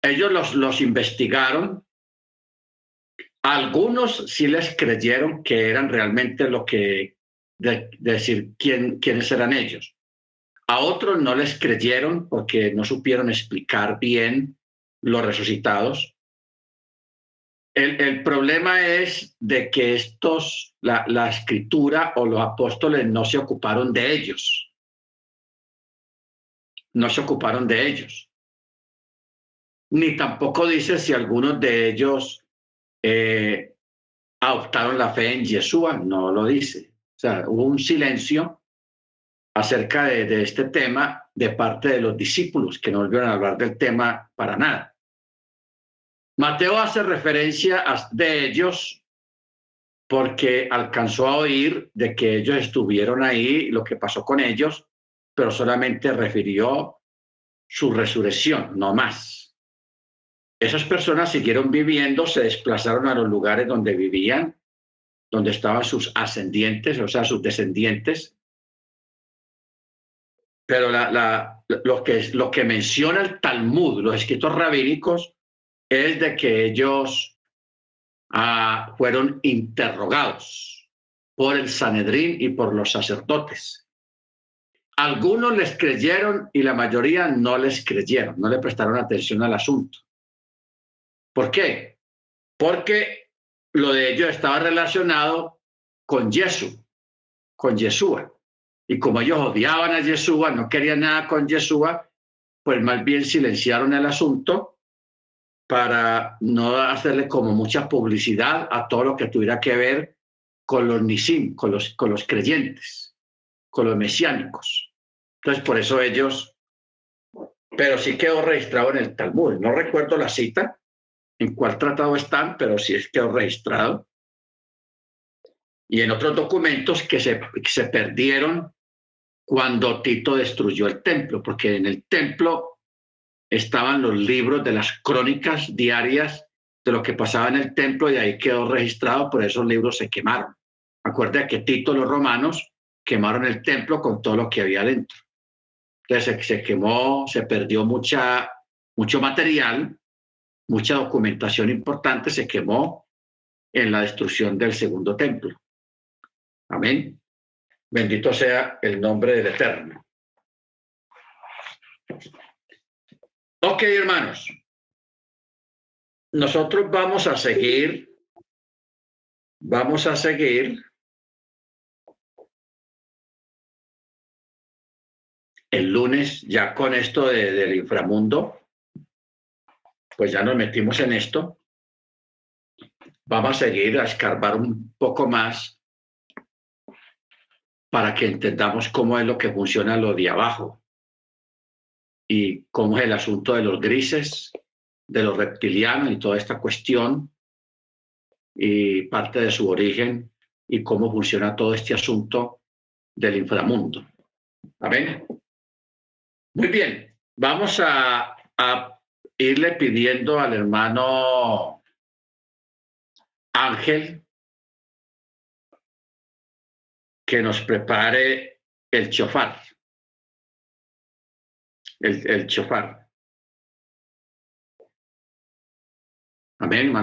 Ellos los, los investigaron algunos sí les creyeron que eran realmente lo que, de, decir, quién, quiénes eran ellos. A otros no les creyeron porque no supieron explicar bien los resucitados. El, problema es de que estos, la, la escritura o los apóstoles no se ocuparon de ellos. No se ocuparon de ellos. Ni tampoco dice si algunos de ellos eh, adoptaron la fe en Yeshua, no lo dice. O sea, hubo un silencio acerca de, este tema de parte de los discípulos, que no volvieron a hablar del tema para nada. Mateo hace referencia de ellos porque alcanzó a oír de que ellos estuvieron ahí, lo que pasó con ellos, pero solamente refirió su resurrección, no más. Esas personas siguieron viviendo, se desplazaron a los lugares donde vivían, donde estaban sus ascendientes, o sea, sus descendientes. Pero lo, que, lo que menciona el Talmud, los escritos rabínicos, es de que ellos ah, fueron interrogados por el Sanedrín y por los sacerdotes. Algunos les creyeron y la mayoría no les creyeron, no le prestaron atención al asunto. ¿Por qué? Porque lo de ellos estaba relacionado con Jesús, con Yeshua. Y como ellos odiaban a Yeshua, no querían nada con Yeshua, pues más bien silenciaron el asunto para no hacerle como mucha publicidad a todo lo que tuviera que ver con los nisim, con los, con los creyentes, con los mesiánicos. Entonces, por eso ellos, pero sí quedó registrado en el Talmud. No recuerdo la cita, en cuál tratado están, pero sí es quedó registrado. Y en otros documentos que se, se perdieron cuando Tito destruyó el templo, porque en el templo estaban los libros de las crónicas diarias de lo que pasaba en el templo y ahí quedó registrado, por esos libros se quemaron. Acuérdate que Tito, los romanos, quemaron el templo con todo lo que había dentro. Entonces se, quemó, se perdió mucha, mucho material, mucha documentación importante se quemó en la destrucción del segundo templo. Amén. Bendito sea el nombre del Eterno. Ok, hermanos. Nosotros vamos a seguir, vamos a seguir el lunes ya con esto del inframundo, pues ya nos metimos en esto. Vamos a seguir a escarbar un poco más para que entendamos cómo es lo que funciona lo de abajo y cómo es el asunto de los grises, de los reptilianos y toda esta cuestión y parte de su origen y cómo funciona todo este asunto del inframundo. Amén. Muy bien, vamos a, a irle pidiendo al hermano Ángel que nos prepare el chofar. El, el chofar. Amén, hermano.